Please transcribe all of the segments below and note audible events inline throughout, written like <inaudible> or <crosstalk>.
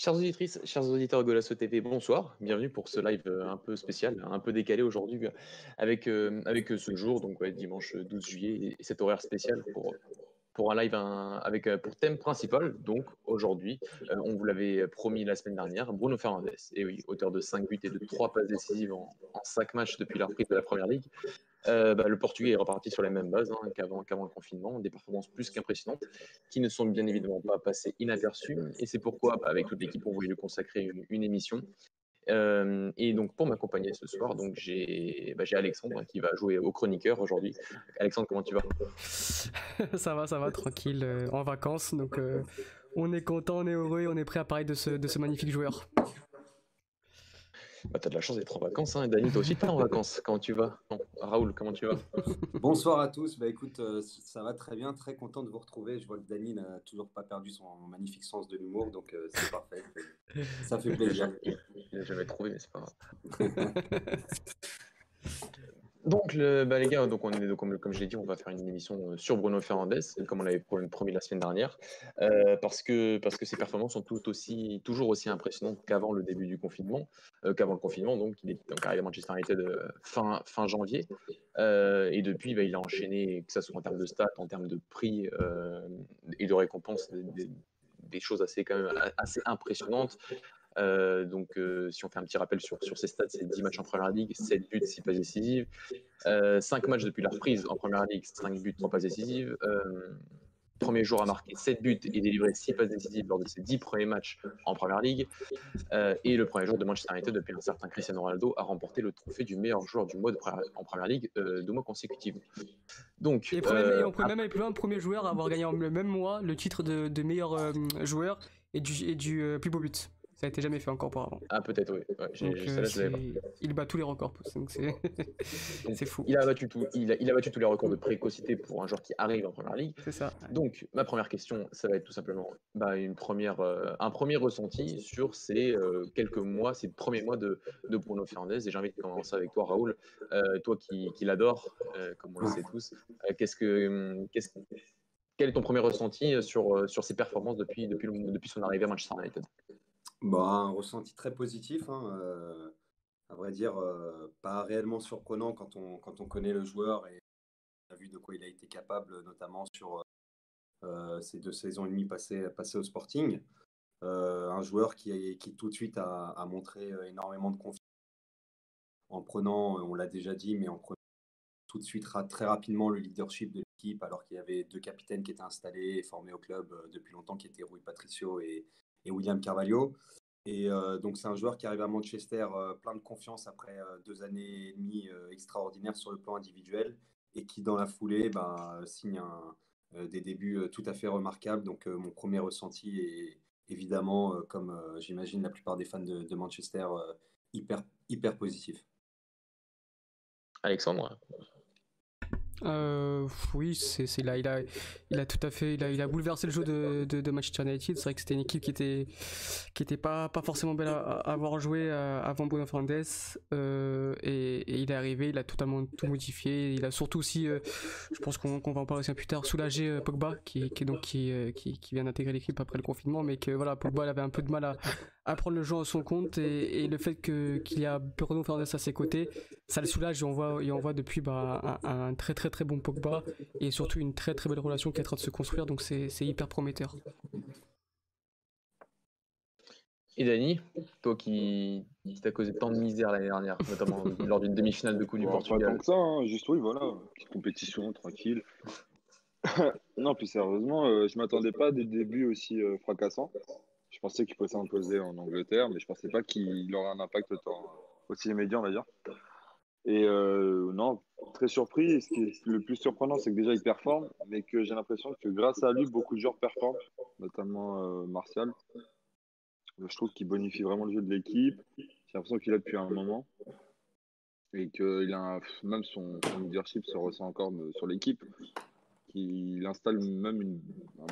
Chers auditrices, chers auditeurs de Golasso TV, bonsoir. Bienvenue pour ce live euh, un peu spécial, un peu décalé aujourd'hui euh, avec, euh, avec ce jour, donc dimanche 12 juillet, et cet horaire spécial pour, pour un live avec pour thème principal. Donc aujourd'hui, on vous l'avait promis la semaine dernière, Bruno Fernandez, et oui, auteur de 5 buts et de 3 passes décisives en, en 5 matchs depuis la reprise de la Première Ligue. Euh, bah, le Portugais est reparti sur la même base hein, qu'avant, le confinement, des performances plus qu'impressionnantes, qui ne sont bien évidemment pas passées inaperçues. Et c'est pourquoi, bah, avec toute l'équipe, on voulait lui consacrer une, émission. Euh, et donc, pour m'accompagner ce soir, donc j'ai bah, Alexandre qui va jouer au chroniqueur aujourd'hui. Alexandre, comment tu vas? <laughs> Ça va, ça va, tranquille, euh, en vacances. Donc, on est content, on est heureux on est prêt à parler de ce magnifique joueur. Bah, t'as de la chance d'être en vacances, hein. Dani, toi aussi pas en <laughs> vacances. Comment tu vas? Raoul, comment tu vas? <laughs> Bonsoir à tous. Bah écoute, euh, ça va très bien, très content de vous retrouver. Je vois que Dani n'a toujours pas perdu son magnifique sens de l'humour, donc euh, c'est parfait. Ça fait plaisir. <laughs> Je jamais trouvé, mais c'est pas grave. Donc, bah, les gars, donc on est, comme, comme je l'ai dit, on va faire une émission euh, sur Bruno Fernandez, comme on l'avait promis la semaine dernière, euh, parce, que, parce que ses performances sont tout aussi, toujours aussi impressionnantes qu'avant le début du confinement, euh, qu'avant le confinement. Donc, il est donc arrivé à Manchester United fin, fin janvier. et depuis, bah, il a enchaîné, que ce soit en termes de stats, en termes de prix et de récompenses, des, des, choses assez, quand même, assez impressionnantes. Euh, donc, euh, si on fait un petit rappel sur, sur ces stats, c'est 10 matchs en première ligue, 7 buts, 6 passes décisives, 5 euh, matchs depuis la reprise en première ligue, 5 buts, 3 passes décisives. premier jour à marquer 7 buts et délivrer 6 passes décisives lors de ses 10 premiers matchs en première ligue. et le premier jour de Manchester United, depuis un certain Cristiano Ronaldo, a remporté le trophée du meilleur joueur du mois en première ligue deux mois consécutifs. Donc, et, on peut même aller plus loin, premier joueur à avoir gagné en le même mois le titre de, de meilleur joueur et du, et du plus beau but. Ça a été jamais fait encore auparavant. Ah, peut-être, oui. Euh, il bat tous les records, donc <laughs> c'est fou. Il a, battu tout, il, a, battu tous les records de précocité pour un joueur qui arrive en première ligue. C'est ça. Donc, ma première question, ça va être tout simplement bah, une première, euh, un premier ressenti sur ces euh, quelques mois, ces premiers mois de, de Bruno Fernandez. Et j'ai envie de commencer avec toi, Raoul. toi qui, qui l'adore, comme on le sait tous, qu'est-ce que. Qu'est-ce, quel est ton premier ressenti sur, sur ses performances depuis, depuis, depuis son arrivée à Manchester United? Bah, un ressenti très positif, hein, euh, à vrai dire, euh, pas réellement surprenant quand on, quand on connaît le joueur et on a vu de quoi il a été capable, notamment sur euh, ces deux saisons et demie passées, au Sporting. un joueur qui, qui tout de suite a, a montré énormément de confiance en prenant, on l'a déjà dit, mais en prenant tout de suite très rapidement le leadership de l'équipe, alors qu'il y avait deux capitaines qui étaient installés et formés au club depuis longtemps, qui étaient Rui Patricio et, et William Carvalho. Et euh, donc, c'est un joueur qui arrive à Manchester euh, plein de confiance après euh, deux années et demie extraordinaires sur le plan individuel et qui, dans la foulée, bah, signe des débuts tout à fait remarquables. Donc, mon premier ressenti est évidemment, comme j'imagine la plupart des fans de, de Manchester, hyper, hyper positif. Alexandre euh, oui, c'est là, il a, tout à fait, il a, bouleversé le jeu de, de, de Manchester United. C'est vrai que c'était une équipe qui était, qui était pas, forcément belle à, avoir joué euh, avant Bruno Fernandes, euh, et, il est arrivé, il a totalement tout modifié. Il a surtout aussi, euh, je pense qu'on va en parler aussi plus tard, soulagé Pogba, qui vient d'intégrer l'équipe après le confinement, mais que voilà, Pogba il avait un peu de mal à, à prendre le jeu à son compte, et, et le fait que qu'il y a Bruno Fernandes à ses côtés, ça le soulage et on voit, et on voit depuis bah, un, un très très très bon Pogba et surtout une très très belle relation qui est en train de se construire, donc c'est hyper prometteur. Et Dani, toi qui, qui t'as causé tant de misère l'année dernière, notamment <laughs> lors d'une demi-finale de Coupe du Portugal. Pas tant que ça, hein. juste oui, voilà, petite compétition, tranquille. <laughs> non, plus sérieusement, euh, je m'attendais pas à des débuts aussi euh, fracassants. Je pensais qu'il pouvait s'imposer en Angleterre, mais je pensais pas qu'il aurait un impact autant, aussi immédiat, on va dire. Et euh, non, très surpris. ce qui est le plus surprenant, c'est que déjà il performe, mais que j'ai l'impression que grâce à lui, beaucoup de joueurs performent, notamment euh, Martial. Je trouve qu'il bonifie vraiment le jeu de l'équipe. J'ai l'impression qu'il a depuis un moment. Et que il a même son, son, leadership se ressent encore euh, sur l'équipe qu'il installe même une,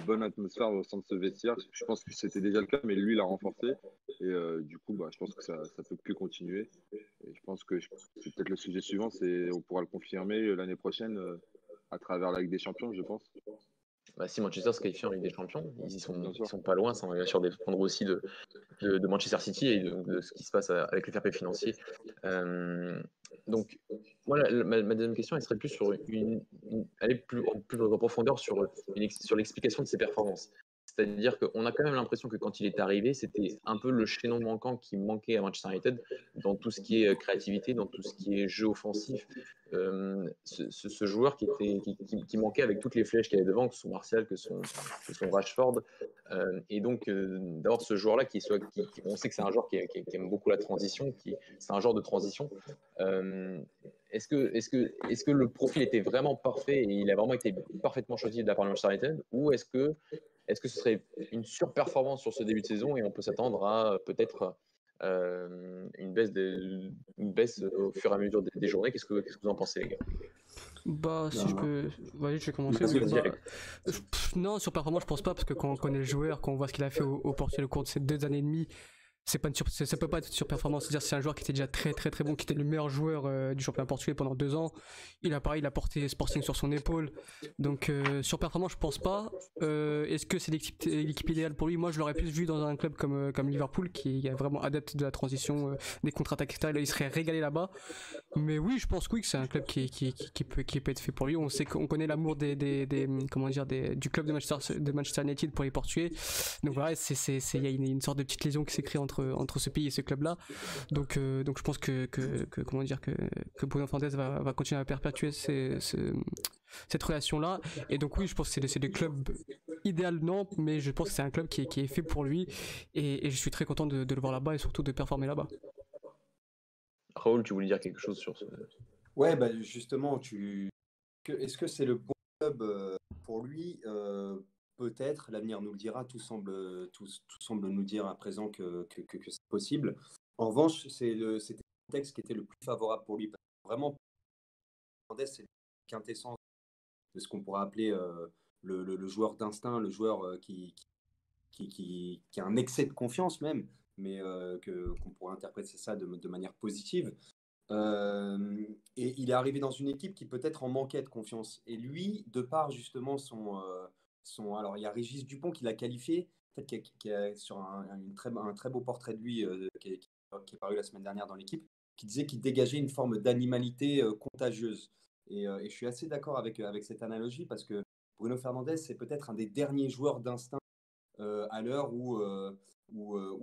bonne atmosphère au sein de ce vestiaire. Je pense que c'était déjà le cas, mais lui l'a renforcé. Et euh, du coup, bah, je pense que ça ne peut que continuer. Et je pense que c'est peut-être le sujet suivant, c'est on pourra le confirmer l'année prochaine euh, à travers la Ligue des Champions, je pense. Bah, si Manchester se qualifie en Ligue des Champions, ils y sont, ils sont pas loin, ça va bien sûr dépendre aussi de, de, Manchester City et de, ce qui se passe avec le fair play financier. Euh, donc, moi, ma, deuxième question, elle serait plus sur une, aller plus, plus en profondeur sur, sur l'explication de ses performances. C'est-à-dire qu'on a quand même l'impression que quand il est arrivé, c'était un peu le chaînon manquant qui manquait à Manchester United dans tout ce qui est euh, créativité, dans tout ce qui est jeu offensif. Euh, ce, joueur qui, était, qui, manquait avec toutes les flèches qu'il avait devant, que son Martial, que son, son Rashford. Euh, et donc, d'avoir ce joueur-là qui soit. on sait que c'est un joueur qui, aime beaucoup la transition, c'est un genre de transition. est-ce que, est que, est que le profil était vraiment parfait et il a vraiment été parfaitement choisi de la part de Manchester United Ou est-ce que est-ce que ce serait une surperformance sur ce début de saison et on peut s'attendre à euh, peut-être euh, une, baisse une baisse au fur et à mesure des, journées? Qu'est-ce que, vous en pensez, les gars? Bah, si je peux. Vas-y, je vais commencer. non, sur performance, je pense pas, parce que quand on connaît le joueur, quand on voit ce qu'il a fait au, au Portugal au cours de ces deux années et demie, c'est pas une ça peut pas être surperformance. C'est-à-dire c'est un joueur qui était déjà très très très bon, qui était le meilleur joueur euh, du championnat portugais pendant deux ans. Il a pareil, il a porté Sporting sur son épaule. Donc euh, surperformance, je pense pas. Euh, est-ce que c'est l'équipe idéale pour lui? Moi, je l'aurais plus vu dans un club comme comme Liverpool, qui est vraiment adepte de la transition, des contre-attaques, etc. il serait régalé là-bas. Mais oui, je pense oui que c'est un club qui, qui, qui, peut qui peut être fait pour lui. On sait qu'on connaît l'amour des, des, des, comment dire des, du club de Manchester de Manchester United pour les Portugais. Donc voilà, c'est il y a une, une sorte de petite lésion qui s'est créée entre entre, ce pays et ce club-là. Donc, euh, donc je pense que, que, comment dire que, que Bruno Fernandes va, va continuer à perpétuer cette relation-là. Et donc oui, je pense que c'est des clubs idéal non, mais je pense que c'est un club qui est, qui est fait pour lui. Et, je suis très content de, le voir là-bas et surtout de performer là-bas. Raoul, tu voulais dire quelque chose sur ce... Ouais, bah justement, tu... est-ce que c'est le bon club euh, pour lui euh, Peut-être, l'avenir nous le dira, tout semble, tout, semble nous dire à présent que, que, que, c'est possible. En revanche, c'est le, c'était le contexte qui était le plus favorable pour lui. vraiment, c'est la quintessence de ce qu'on pourrait appeler euh, le, joueur d'instinct, le joueur euh, qui, qui, qui, a un excès de confiance même, mais euh, que, qu'on pourrait interpréter ça de, de manière positive. et il est arrivé dans une équipe qui peut-être en manquait de confiance. Et lui, de par justement son, alors, il y a Régis Dupont qui l'a qualifié, qui, a, sur un, très, beau portrait de lui euh, qui, est paru la semaine dernière dans l'équipe, qui disait qu'il dégageait une forme d'animalité euh, contagieuse. Euh, et, je suis assez d'accord avec, cette analogie parce que Bruno Fernandez, c'est peut-être un des derniers joueurs d'instinct à l'heure où,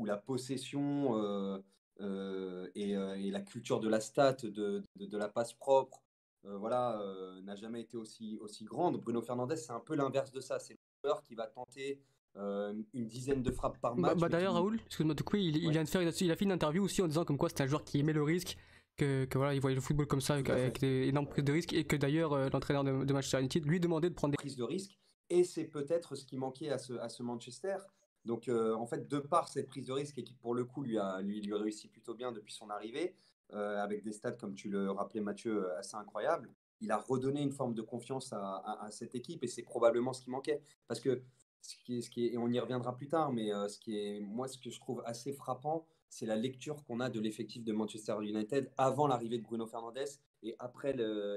la possession et, la culture de la stat, de, la passe propre, voilà, euh, n'a jamais été aussi, aussi grande. Bruno Fernandez, c'est un peu l'inverse de ça. C'est le joueur qui va tenter euh, une dizaine de frappes par bah, match. Bah, D'ailleurs, Raoul, excuse-moi de il, il, vient de faire, il a fait une interview aussi en disant comme quoi c'était un joueur qui aimait le risque, que, que, voilà, il voyait le football comme ça, avec, avec des énormes prises de risque, et que d'ailleurs l'entraîneur de, de, Manchester United lui demandait de prendre des prises de risque. Et c'est peut-être ce qui manquait à ce, à ce Manchester. Donc, en fait, de par cette prise de risque et qui, pour le coup, lui a, lui, lui réussi plutôt bien depuis son arrivée, euh, avec des stats, comme tu le rappelais Mathieu, euh, assez incroyables. Il a redonné une forme de confiance à, cette équipe et c'est probablement ce qui manquait. Parce que, ce qui et on y reviendra plus tard, mais euh, ce qui est, moi, ce que je trouve assez frappant, c'est la lecture qu'on a de l'effectif de Manchester United avant l'arrivée de Bruno Fernandes et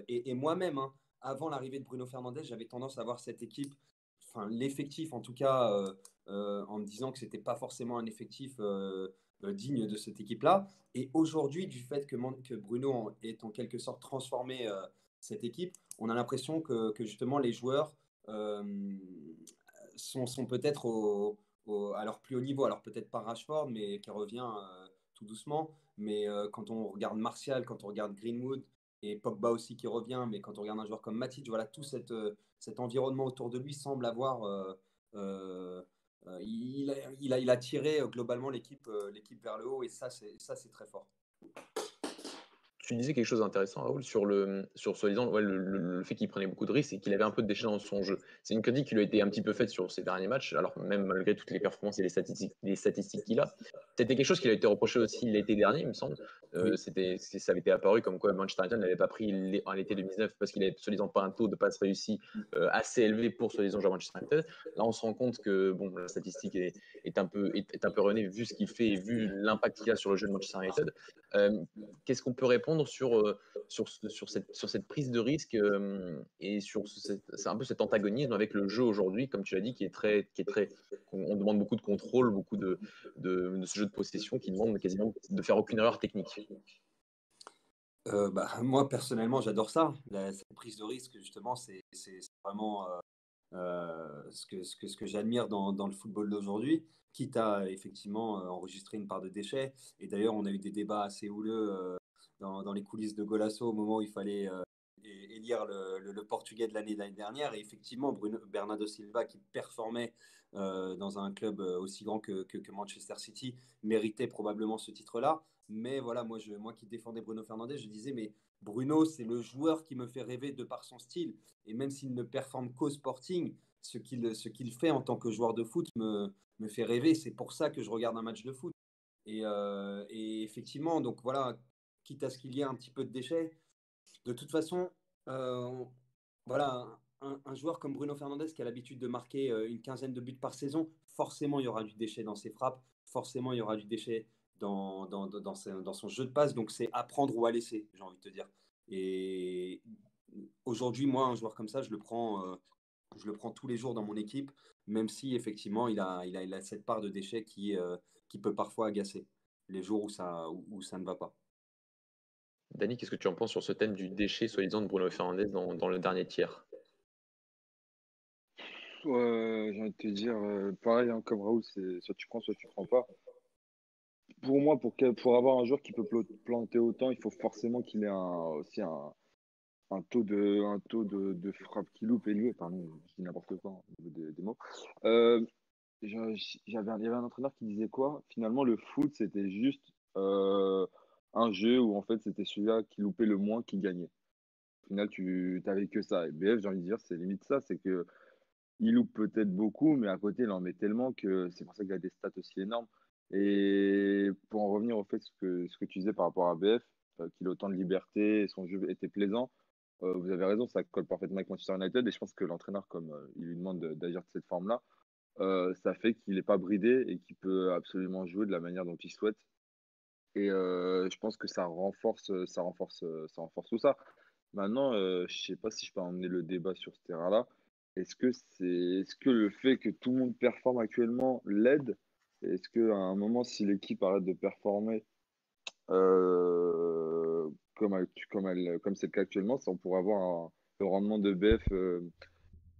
et, moi-même, hein, avant l'arrivée de Bruno Fernandes, j'avais tendance à voir cette équipe, enfin l'effectif en tout cas, en me disant que c'était pas forcément un effectif digne de cette équipe-là. Et aujourd'hui, du fait que, que, Bruno est en quelque sorte transformé euh, cette équipe, on a l'impression que, justement les joueurs euh, sont, sont peut-être au, à leur plus haut niveau. Alors peut-être pas Rashford, mais qui revient tout doucement. Mais quand on regarde Martial, quand on regarde Greenwood, et Pogba aussi qui revient, mais quand on regarde un joueur comme Matic, voilà, tout cet environnement autour de lui semble avoir euh, il, a, il, a, tiré euh, globalement l'équipe euh, l'équipe vers le haut et ça c'est très fort tu disais quelque chose d'intéressant, Raoul, sur le, sur soi-disant ouais, le, fait qu'il prenait beaucoup de risques et qu'il avait un peu de déchets dans son jeu. C'est une critique qui lui a été un petit peu faite sur ses derniers matchs, alors même malgré toutes les performances et les statistiques, les statistiques qu'il a. C'était quelque chose qui a été reproché aussi l'été dernier, il me semble. Euh, c'était, ça avait été apparu comme quoi Manchester United n'avait pas pris en l'été 2019 parce qu'il avait soi-disant pas un taux de passe réussi euh, assez élevé pour soi-disant jouer Manchester United. Là, on se rend compte que bon, la statistique est, est un peu est, un peu renée vu ce qu'il fait et vu l'impact qu'il a sur le jeu de Manchester United. Euh, qu'est-ce qu'on peut répondre sur, sur, sur, cette, sur cette prise de risque et sur c'est un peu cet antagonisme avec le jeu aujourd'hui, comme tu l'as dit, qui est très, qui est très, on demande beaucoup de contrôle, beaucoup de, de, ce jeu de possession qui demande quasiment de faire aucune erreur technique. bah, moi personnellement, j'adore ça. cette prise de risque, justement, c'est vraiment ce que, ce que, ce que j'admire dans, dans, le football d'aujourd'hui quitte à effectivement euh, enregistrer une part de déchets. Et d'ailleurs, on a eu des débats assez houleux euh, dans, les coulisses de Golasso au moment où il fallait euh, élire le, Portugais de l'année dernière. Et effectivement, Bruno, Bernardo Silva, qui performait dans un club aussi grand que, que, Manchester City, méritait probablement ce titre-là. Mais voilà, moi, je, moi qui défendais Bruno Fernandez, je disais, mais Bruno, c'est le joueur qui me fait rêver de par son style. Et même s'il ne performe qu'au sporting, ce qu'il qu'il fait en tant que joueur de foot me, me fait rêver. C'est pour ça que je regarde un match de foot. Et, euh, effectivement, donc voilà, quitte à ce qu'il y ait un petit peu de déchets, de toute façon, euh, voilà, un, joueur comme Bruno Fernandez qui a l'habitude de marquer euh, une quinzaine de buts par saison, forcément il y aura du déchet dans ses frappes, forcément il y aura du déchet dans, dans, son jeu de passe. Donc c'est apprendre ou à laisser, j'ai envie de te dire. Et aujourd'hui, moi, un joueur comme ça, je le prends, je le prends tous les jours dans mon équipe même si effectivement il a, il a, cette part de déchet qui, euh, qui peut parfois agacer les jours où ça, où, ça ne va pas. Dani, qu'est-ce que tu en penses sur ce thème du déchet soi-disant de Bruno Fernandez dans, le dernier tiers? J'ai envie de te dire, euh, pareil, hein, comme Raoul, c'est soit tu prends, soit tu prends pas. Pour moi, pour, pour avoir un joueur qui peut planter autant, il faut forcément qu'il ait un, aussi un, un taux de, un taux de, frappe qui loupe élevé. Pardon, je dis n'importe quoi au niveau des, mots. Euh, il y avait un entraîneur qui disait quoi? Finalement, le foot, c'était juste euh, un jeu où en fait, c'était celui-là qui loupait le moins qui gagnait. Au final, tu n'avais que ça. Et BF, j'ai envie de dire, c'est limite ça. C'est que il loupe peut-être beaucoup, mais à côté, il en met tellement que c'est pour ça qu'il a des stats aussi énormes. Et pour en revenir au fait, ce que, ce que tu disais par rapport à BF, euh, qu'il a autant de liberté, et son jeu était plaisant. Euh, vous avez raison, ça colle parfaitement avec Manchester United et je pense que l'entraîneur, comme euh, il lui demande d'agir de, cette forme-là, ça fait qu'il n'est pas bridé et qu'il peut absolument jouer de la manière dont il souhaite. Et je pense que ça renforce, ça renforce, ça renforce tout ça. Maintenant, je ne sais pas si je peux emmener le débat sur ce terrain-là. Est-ce que c'est, est-ce que le fait que tout le monde performe actuellement l'aide? Est-ce qu'à un moment, si l'équipe arrête de performer, comme, comme, comme c'est le cas actuellement, on pourrait avoir un, le rendement de BF euh,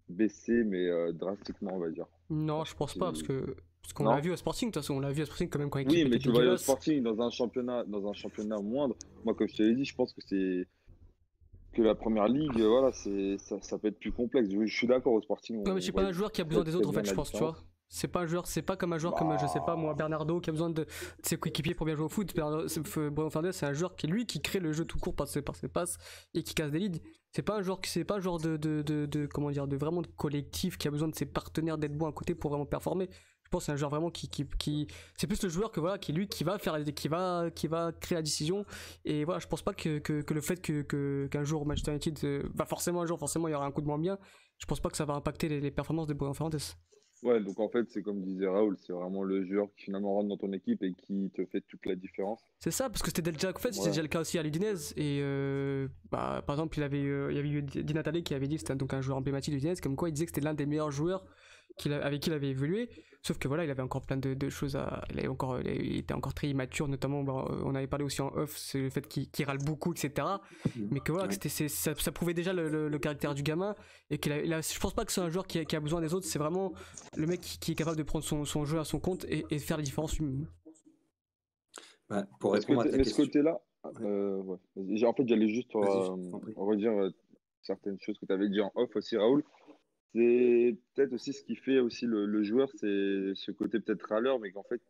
baissé, mais euh, drastiquement, on va dire. Non, je pense pas, parce que parce qu'on l'a vu au Sporting, de toute façon, on l'a vu au Sporting quand même quand Oui, mais tu vois au Sporting dans un championnat, dans un championnat moindre. Moi, comme je te l'ai dit, je pense que c'est que la première ligue, voilà, c'est ça, ça, peut être plus complexe. Je, suis d'accord au Sporting. Non, mais c'est pas un joueur qui a besoin des autres, en fait, je pense, tu vois. C'est pas un joueur, c'est pas comme un joueur comme je sais pas moi Bernardo qui a besoin de, ses coéquipiers pour bien jouer au foot. Bruno Fernandes c'est un joueur qui lui qui crée le jeu tout court par ses, par ses passes et qui casse des leads. C'est pas un joueur c'est pas un joueur de, de, de, comment dire de vraiment de collectif qui a besoin de ses partenaires d'être bon à côté pour vraiment performer. Je pense que c'est un joueur vraiment qui, qui, qui c'est plus le joueur que voilà qui lui qui va faire qui va qui va créer la décision et voilà je pense pas que, que, que le fait que qu'un jour Manchester United va euh, bah, forcément un jour forcément il y aura un coup de moins bien je pense pas que ça va impacter les, les performances de Bruno Fernandes. Ouais, donc en fait, c'est comme disait Raoul, c'est vraiment le joueur qui finalement rentre dans ton équipe et qui te fait toute la différence. C'est ça, parce que c'était déjà, en fait, c'était déjà le cas aussi à l'Udinese. Et euh, bah, par exemple, il, avait, euh, il y avait eu Di Natale qui avait dit que c'était donc un joueur emblématique de l'Udinese, comme quoi il disait que c'était l'un des meilleurs joueurs avec qui il avait évolué. Sauf que voilà, il avait encore plein de, choses à. Il, avait encore, il était encore très immature, notamment, on avait parlé aussi en off, c'est le fait qu'il râle beaucoup, etc. Mais que voilà, c'était, ça, ça, prouvait déjà le, caractère du gamin. Et qu'il a, je pense pas que c'est un joueur qui a, besoin des autres, c'est vraiment le mec qui, est capable de prendre son, jeu à son compte et, et faire la différence. Bah, pour répondre à ta question. ce côté-là, euh, en fait, j'allais juste euh, redire euh, certaines choses que tu avais dit en off aussi, Raoul. C'est peut-être aussi ce qui fait aussi le, joueur, c'est ce côté peut-être râleur, mais qu'en fait,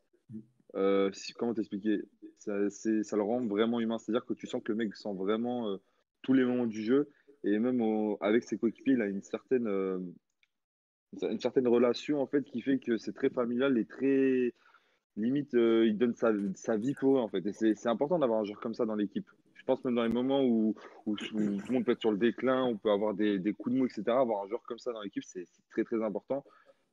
euh, comment t'expliquer? Ça, le rend vraiment humain. C'est-à-dire que tu sens que le mec sent vraiment euh, tous les moments du jeu, et même avec ses coéquipiers, il a une certaine, euh, une certaine relation en fait qui fait que c'est très familial et très limite, il donne sa, vie pour eux en fait. Et c'est important d'avoir un joueur comme ça dans l'équipe pense même dans les moments où, tout le monde peut être sur le déclin, on peut avoir des, coups de mou, etc. Avoir un joueur comme ça dans l'équipe, c'est très très important.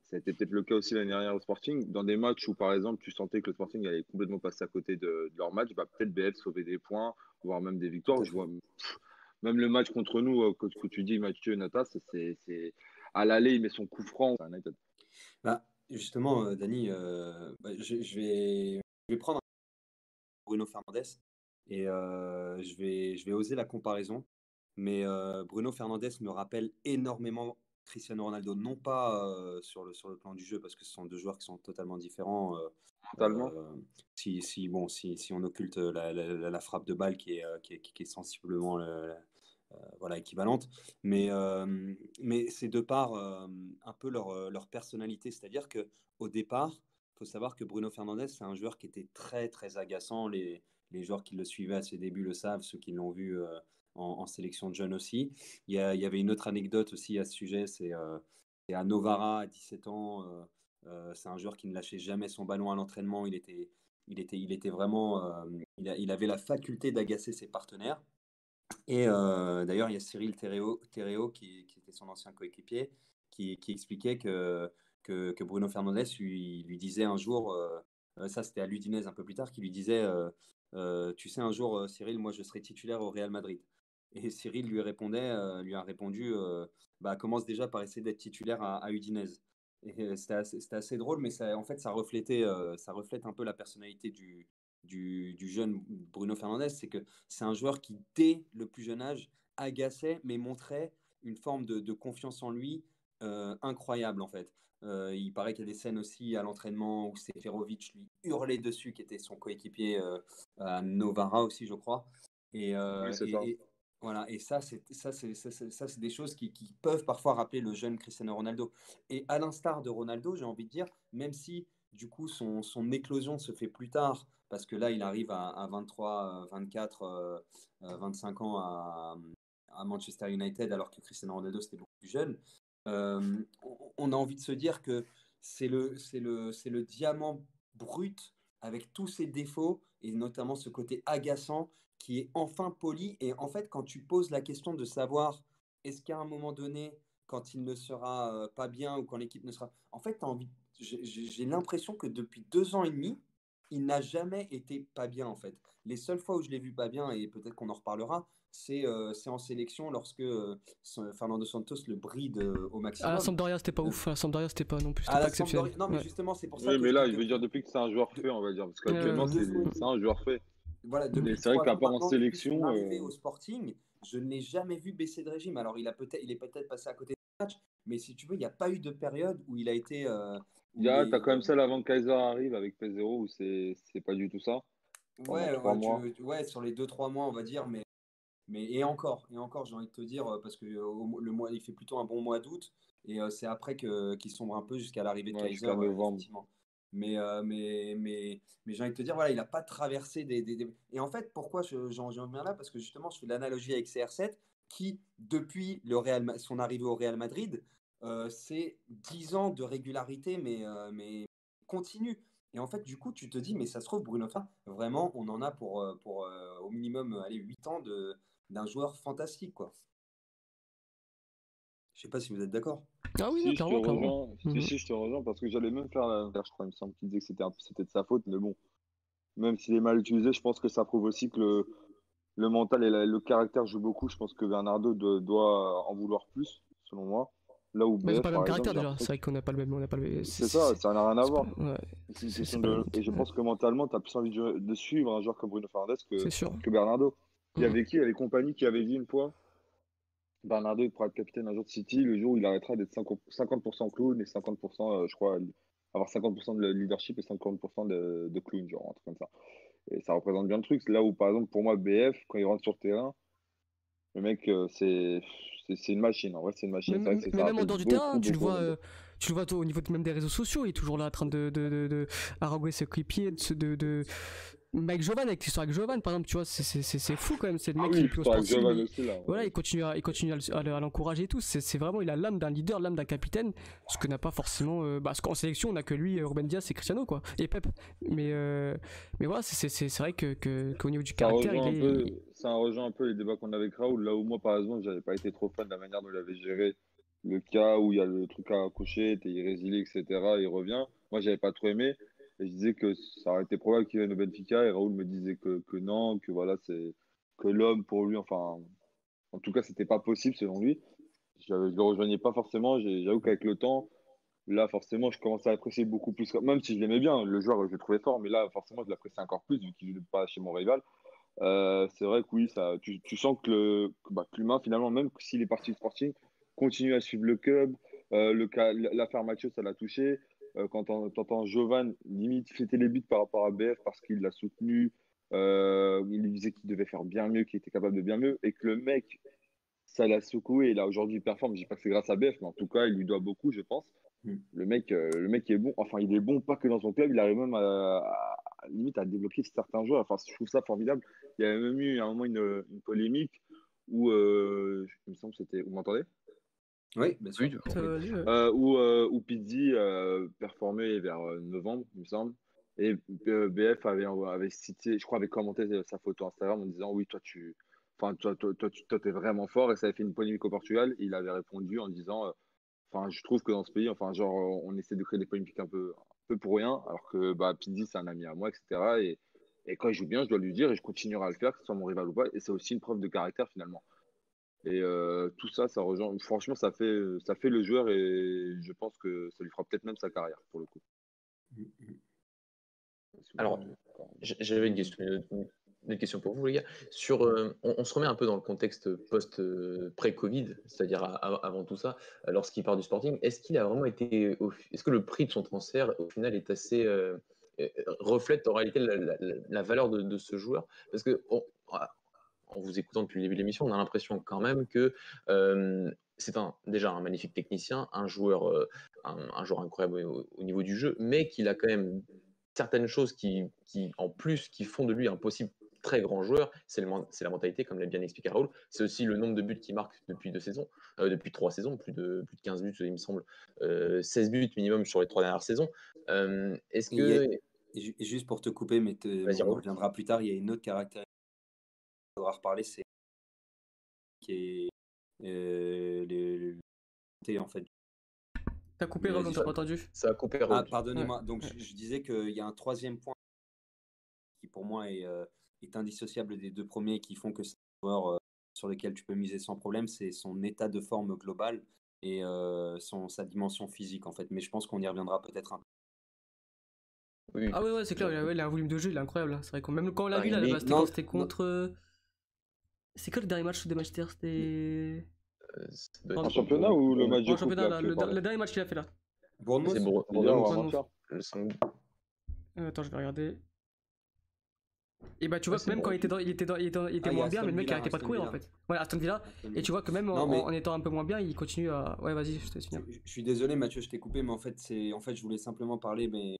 Ça a été peut-être le cas aussi l'année dernière au Sporting. Dans des matchs où, par exemple, tu sentais que le Sporting allait complètement passer à côté de, leur match, bah, peut-être BF sauver des points, voire même des victoires. Je vois, même le match contre nous, euh, que, que tu dis, Mathieu Natas, c'est à l'aller, il met son coup franc. Bah, justement, euh, Dani, euh, bah, je, vais, je vais prendre Bruno Fernandez et je, vais, je vais oser la comparaison. Mais Bruno Fernandez me rappelle énormément Cristiano Ronaldo, non pas sur, le, sur le plan du jeu, parce que ce sont deux joueurs qui sont totalement différents. Totalement. si, si, bon, si, si on occulte la, la, frappe de balle qui est, qui est, qui est sensiblement voilà, équivalente, mais, mais c'est de par un peu leur, leur personnalité. C'est-à-dire qu'au départ, il faut savoir que Bruno Fernandez, c'est un joueur qui était très, très agaçant. Les, les joueurs qui le suivaient à ses débuts le savent, ceux qui l'ont vu en, sélection de jeunes aussi. Il y, avait une autre anecdote aussi à ce sujet, c'est à Novara, à 17 ans. c'est un joueur qui ne lâchait jamais son ballon à l'entraînement. Il était, il, était, il était vraiment. il, avait la faculté d'agacer ses partenaires. Et d'ailleurs, il y a Cyril Terreo, qui, était son ancien coéquipier, qui, expliquait que, que, Bruno Fernandez lui, disait un jour, ça c'était à Ludinez un peu plus tard, qui lui disait Tu sais, un jour, Cyril, moi je serai titulaire au Real Madrid. Et Cyril lui répondait, euh, lui a répondu, euh, bah, commence déjà par essayer d'être titulaire à, à Udinese. C'était assez, drôle, mais en fait, ça reflétait, euh, ça reflète un peu la personnalité du, du, jeune Bruno Fernandez. C'est que c'est un joueur qui, dès le plus jeune âge, agaçait, mais montrait une forme de, confiance en lui incroyable, en fait. Il paraît qu'il y a des scènes aussi à l'entraînement où Seferovic lui hurlait dessus, qui était son coéquipier à Novara aussi, je crois. Et, et, voilà, et ça, c'est ça, c'est ça, c'est des choses qui, qui, peuvent parfois rappeler le jeune Cristiano Ronaldo. Et à l'instar de Ronaldo, j'ai envie de dire, même si du coup son, son, éclosion se fait plus tard, parce que là, il arrive à, à 23, 24, 25 ans à, à, Manchester United, alors que Cristiano Ronaldo c'était beaucoup plus jeune. Euh, on a envie de se dire que c'est le, c'est le, c'est le diamant brut avec tous ses défauts et notamment ce côté agaçant qui est enfin poli. Et en fait, quand tu poses la question de savoir est-ce qu'à un moment donné, quand il ne sera euh, pas bien ou quand l'équipe ne sera. En fait, envie... j'ai l'impression que depuis deux ans et demi, il n'a jamais été pas bien, en fait. Les seules fois où je l'ai vu pas bien, et peut-être qu'on en reparlera, c'est euh, en sélection lorsque euh, Fernando Santos le bride au maximum. Ah, la Sampdoria, c'était pas ouf. La Sampdoria, c'était pas non plus. Ah, non, mais justement, c'est pour ça. Oui, mais là, il veut dire depuis que c'est un joueur fait, on va dire. Parce qu'actuellement, c'est un joueur fait voilà, c'est vrai qu'à part en sélection. Euh, au Sporting, je ne l'ai jamais vu baisser de régime. Alors, il, a peut il est peut-être passé à côté de match, mais si tu veux, il n'y a pas eu de période où il a été. Euh, tu as quand même celle avant que Kaiser arrive avec P0 où c'est pas du tout ça. Ouais, ouais, ouais, sur les 2-3 mois, on va dire, mais, mais et encore, et encore, j'ai envie de te dire, euh, parce que le mois, il fait plutôt un bon mois d'août, et c'est après qu'il sombre un peu jusqu'à l'arrivée de Kaiser. Effectivement. Mais, euh, mais, mais, mais j'ai envie de te dire, voilà, il n'a pas traversé des, des, Et en fait, pourquoi j'en viens là? Parce que justement, je fais l'analogie avec CR7, qui, depuis le Real, son arrivée au Real Madrid, euh, c'est 10 ans de régularité, mais, euh, mais continue. Et en fait, du coup, tu te dis, mais ça se trouve, Bruno Fin, vraiment, on en a pour, pour au minimum allez, 8 ans d'un joueur fantastique. quoi. Je sais pas si vous êtes d'accord. Ah oui, si, je te rejoins, mhm. si, je te rejoins parce que j'allais même faire la je crois, il me semble qu'il disait que c'était, c'était de sa faute, mais bon, même s'il est mal utilisé, je pense que ça prouve aussi que le, le mental et le caractère jouent beaucoup. Je pense que Bernardo doit, en vouloir plus, selon moi. Là où mais c'est pas le même caractère déjà, c'est vrai qu'on n'a pas le même. On pas le... C'est ça, ça n'a rien à voir. Et je pense que mentalement, tu as plus envie de, suivre un joueur comme Bruno Fernandes que, que Bernardo. Il y mhm. avait qui Il y avait compagnie qui avait dit une fois Bernardo il pourra être capitaine un jour de City le jour où il arrêtera d'être 50% clown et 50%, euh, je crois, avoir 50% de leadership et 50% de, de, clown, genre un truc comme ça. Et ça représente bien le truc. Là où, par exemple, pour moi, BF, quand il rentre sur le terrain, le mec, euh, c'est c'est une machine. En vrai, c'est une machine. Mais, même en dehors du terrain, tu le vois. Euh, tu le vois au niveau même des réseaux sociaux, il est toujours là en train de, de, de, de ses coéquipiers, de, de, Mike Jovan avec l'histoire avec Jovan par exemple tu vois c'est fou quand même c'est le mec ah qui est le plus au sportif voilà il continue à, il continue à, l'encourager et tout c'est vraiment il a l'âme d'un leader l'âme d'un capitaine ce que n'a pas forcément euh, parce qu'en sélection on a que lui Ruben Diaz et Cristiano quoi et Pep mais euh, mais voilà c'est vrai que qu'au niveau du caractère il est, ça rejoint un peu les débats qu'on avait avec Raoul là où moi par exemple j'avais pas été trop fan de la manière dont il avait géré le cas où il y a le truc à cocher, t'es irrésilié, etc. Il revient. Moi, j'avais pas trop aimé. Et je disais que ça aurait été probable qu'il vienne au Benfica. Et Raoul me disait que, que non, que voilà, c'est que l'homme pour lui, enfin, en tout cas, c'était pas possible selon lui. Je ne le rejoignais pas forcément. J'avoue qu'avec le temps, là, forcément, je commençais à apprécier beaucoup plus. Même si je l'aimais bien, le joueur, je le trouvais fort. Mais là, forcément, je l'appréciais encore plus vu qu'il ne joue pas chez mon rival. Euh, c'est vrai que oui, ça, tu, sens que bah, l'humain, finalement, même s'il est parti du Sporting, continue à suivre le club. Euh, le l'affaire Mathieu, ça l'a touché. Euh, quand tu entends Jovan limite fêter les buts par rapport à BF parce qu'il l'a soutenu, il lui disait qu'il devait faire bien mieux, qu'il était capable de bien mieux, et que le mec, ça l'a secoué, et là aujourd'hui il performe. Je dis pas que c'est grâce à BF, mais en tout cas, il lui doit beaucoup, je pense. Mm. Le mec, le mec est bon. Enfin, il est bon pas que dans son club, il arrive même à, limite à débloquer certains joueurs. Enfin, je trouve ça formidable. Il y avait même eu à un moment une, une polémique où, euh, il me semble que c'était. Vous m'entendez? Oui, bien sûr. Euh, où, euh, où Pizzi euh, performait vers novembre, il me semble. Et BF avait, avait cité, je crois, avait commenté sa photo Instagram en disant Oui, toi, tu. Enfin, toi, toi, toi, tu es vraiment fort. Et ça avait fait une polémique au Portugal. il avait répondu en disant Enfin, je trouve que dans ce pays, enfin, genre, on essaie de créer des polémiques un peu, peu pour rien, alors que bah, Pizzi, c'est un ami à moi, etc. Et, et, quand il joue bien, je dois lui dire et je continuerai à le faire, que ce soit mon rival ou pas. Et c'est aussi une preuve de caractère finalement. Et euh, tout ça, ça rejoint. Franchement, ça fait, ça fait le joueur et je pense que ça lui fera peut-être même sa carrière pour le coup. Alors, j'avais une question, une question pour vous, les gars. Sur, euh, on, se remet un peu dans le contexte post euh, pré-Covid, c'est-à-dire avant tout ça, euh, lorsqu'il part du Sporting. Est-ce qu'il a vraiment été, est-ce que le prix de son transfert au final est assez reflète en réalité la, valeur de, ce joueur? Parce que en vous écoutant depuis le début de l'émission, on a l'impression quand même que c'est un, déjà un magnifique technicien, un joueur, un, joueur incroyable au, au, niveau du jeu, mais qu'il a quand même certaines choses qui, qui, en plus, qui font de lui un possible très grand joueur. C'est la mentalité, comme l'a bien expliqué Raoul. C'est aussi le nombre de buts qu'il marque depuis deux saisons, euh, depuis trois saisons, plus de, plus de 15 buts, il me semble. 16 euh, buts minimum sur les trois dernières saisons. Euh, est-ce que. juste pour te couper, mais on reviendra plus tard, il y a une autre caractéristique faudra reparler, c'est qui est le, en fait. T'as coupé, Raoul, on t'a pas entendu? Ça a coupé, Ah, pardonnez-moi. Donc, je, je, disais qu'il y a un troisième point qui, pour moi, est, est indissociable des deux premiers qui font que c'est un joueur euh, sur lequel tu peux miser sans problème, c'est son état de forme global et euh, son, sa dimension physique en fait. Mais je pense qu'on y reviendra peut-être un peu. Oui. Ah ouais, ouais c'est clair, il a, un volume de jeu, il est incroyable. C'est vrai que même quand on l'a vu, là, c'était c'était contre. C'est quoi le dernier match de Manchester? C'était. Euh, en championnat ou le match de championnat, le, dernier match qu'il a fait là. Bournemouth. C'est Bournemouth. Attends, je vais regarder. Et bah tu vois que même quand il était, dans, il était, dans, il était, ah, moins bien, mais le mec il arrêtait pas de courir en fait. Ouais, Aston Villa. Et tu vois que même en, étant un peu moins bien, il continue à. Ouais, vas-y, je te finir. Je, suis désolé Mathieu, je t'ai coupé, mais en fait, c'est, en fait, je voulais simplement parler, mais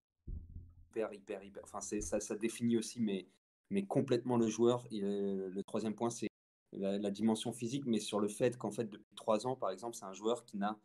hyper, hyper, hyper. Enfin, c'est, ça, ça définit aussi, mais, mais complètement le joueur. le troisième point, c'est la, dimension physique, mais sur le fait qu'en fait, depuis trois ans, par exemple, c'est un joueur qui n'a,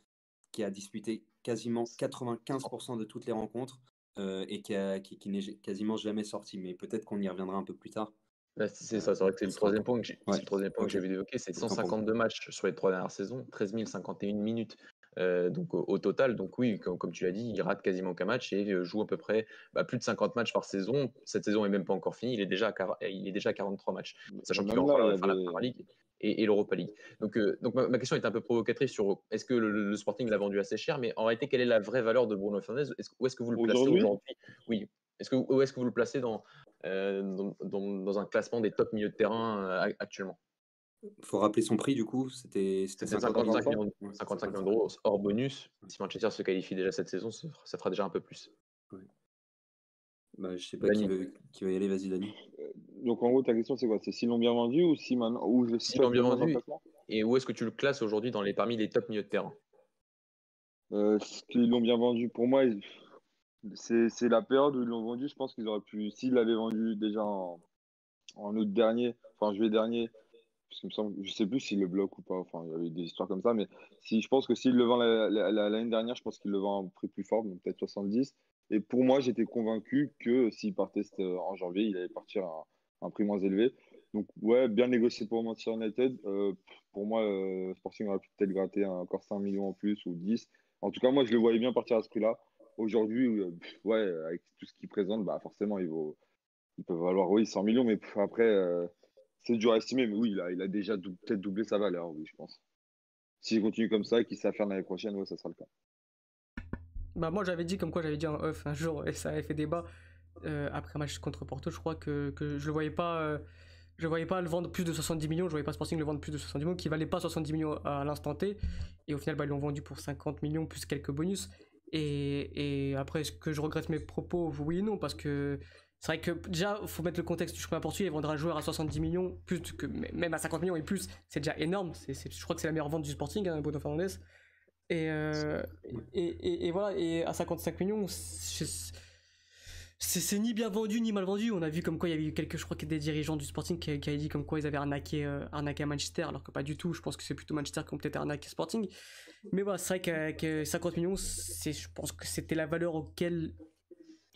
qui a disputé quasiment 95% de toutes les rencontres euh, et qui, qui, n'est quasiment jamais sorti. Mais peut-être qu'on y reviendra un peu plus tard. Bah, c'est ça, c'est vrai que c'est le troisième point que j'ai le troisième point que j'avais évoqué, c'est 152 matchs sur les trois dernières saisons, 13 051 minutes euh, donc au, total. Donc oui, comme, tu l'as dit, il rate quasiment qu'un match et euh, joue à peu près bah, plus de 50 matchs par saison. Cette saison est même pas encore finie, il est déjà à, il est déjà à 43 matchs, sachant qu'il va encore la, la Première Ligue et, l'Europa League. Donc, euh, donc ma, question est un peu provocatrice sur est-ce que le, Sporting l'a vendu assez cher, mais en réalité, quelle est la vraie valeur de Bruno Fernandez Où est-ce que vous le placez aujourd'hui? Oui. Est-ce que où est-ce que vous le placez dans, dans, dans, un classement des top milieux de terrain actuellement? Faut rappeler son prix du coup, c'était 55, millions, 55 millions d'euros hors bonus. Si Manchester se qualifie déjà cette saison, ça, fera déjà un peu plus. Ouais. Bah, je sais pas qui, va y aller, vas-y Dani. Euh, donc en gros ta question c'est quoi? C'est s'ils l'ont bien vendu ou si maintenant ou s'ils l'ont bien vendu Et où est-ce que tu le classes aujourd'hui dans les parmi les top milieux de terrain? Euh, S'ils l'ont bien vendu, pour moi, c'est la période où ils l'ont vendu. Je pense qu'ils auraient pu, s'ils l'avaient vendu déjà en, en août dernier, enfin juillet dernier, parce me semble, je sais plus s'il le bloque ou pas. Enfin, il y avait des histoires comme ça, mais si je pense que s'il le vend l'année dernière, je pense qu'il le vend à un prix plus fort, donc peut-être 70. Et pour moi, j'étais convaincu que s'il partait en janvier, il allait partir à un prix moins élevé. Donc, ouais, bien négocié pour Manchester United. Euh, pour moi, euh, Sporting aurait pu peut-être gratter encore 5 millions en plus ou 10. En tout cas, moi, je le voyais bien partir à ce prix-là. Aujourd'hui, euh, ouais, avec tout ce qu'il présente, bah, forcément, il peut valoir oui, 100 millions. Mais après, c'est dur à estimer. Mais oui, il a, il a déjà peut-être doublé sa valeur, oui, je pense. S'il continue comme ça et qu'il sait faire l'année prochaine, ouais, ça sera le cas. Bah, moi, j'avais dit, comme quoi j'avais dit en off un jour, et ça avait fait débat. après un match contre Porto, je crois que, que je le voyais pas je voyais pas le vendre plus de 70 millions, je voyais pas Sporting le vendre plus de 70 millions, qui valait pas 70 millions à l'instant T. Et au final, bah, ils l'ont vendu pour 50 millions plus quelques bonus. Et, et, après, est-ce que je regrette mes propos? Oui et non, parce que c'est vrai que déjà, il faut mettre le contexte du championnat portugais. Vendre un joueur à 70 millions, plus que même à 50 millions et plus, c'est déjà énorme. Je crois que c'est la meilleure vente du Sporting, hein, Bruno Fernandes. Et, euh, et, et, voilà, et à 55 millions, c'est ni bien vendu ni mal vendu. On a vu comme quoi il y avait eu quelques, je crois que des dirigeants du Sporting qui, avaient dit comme quoi ils avaient arnaqué, euh, arnaqué à Manchester, alors que pas du tout. Je pense que c'est plutôt Manchester qui ont peut-être arnaqué Sporting. Mais voilà, c'est vrai que 50 millions, je pense que c'était la valeur auquel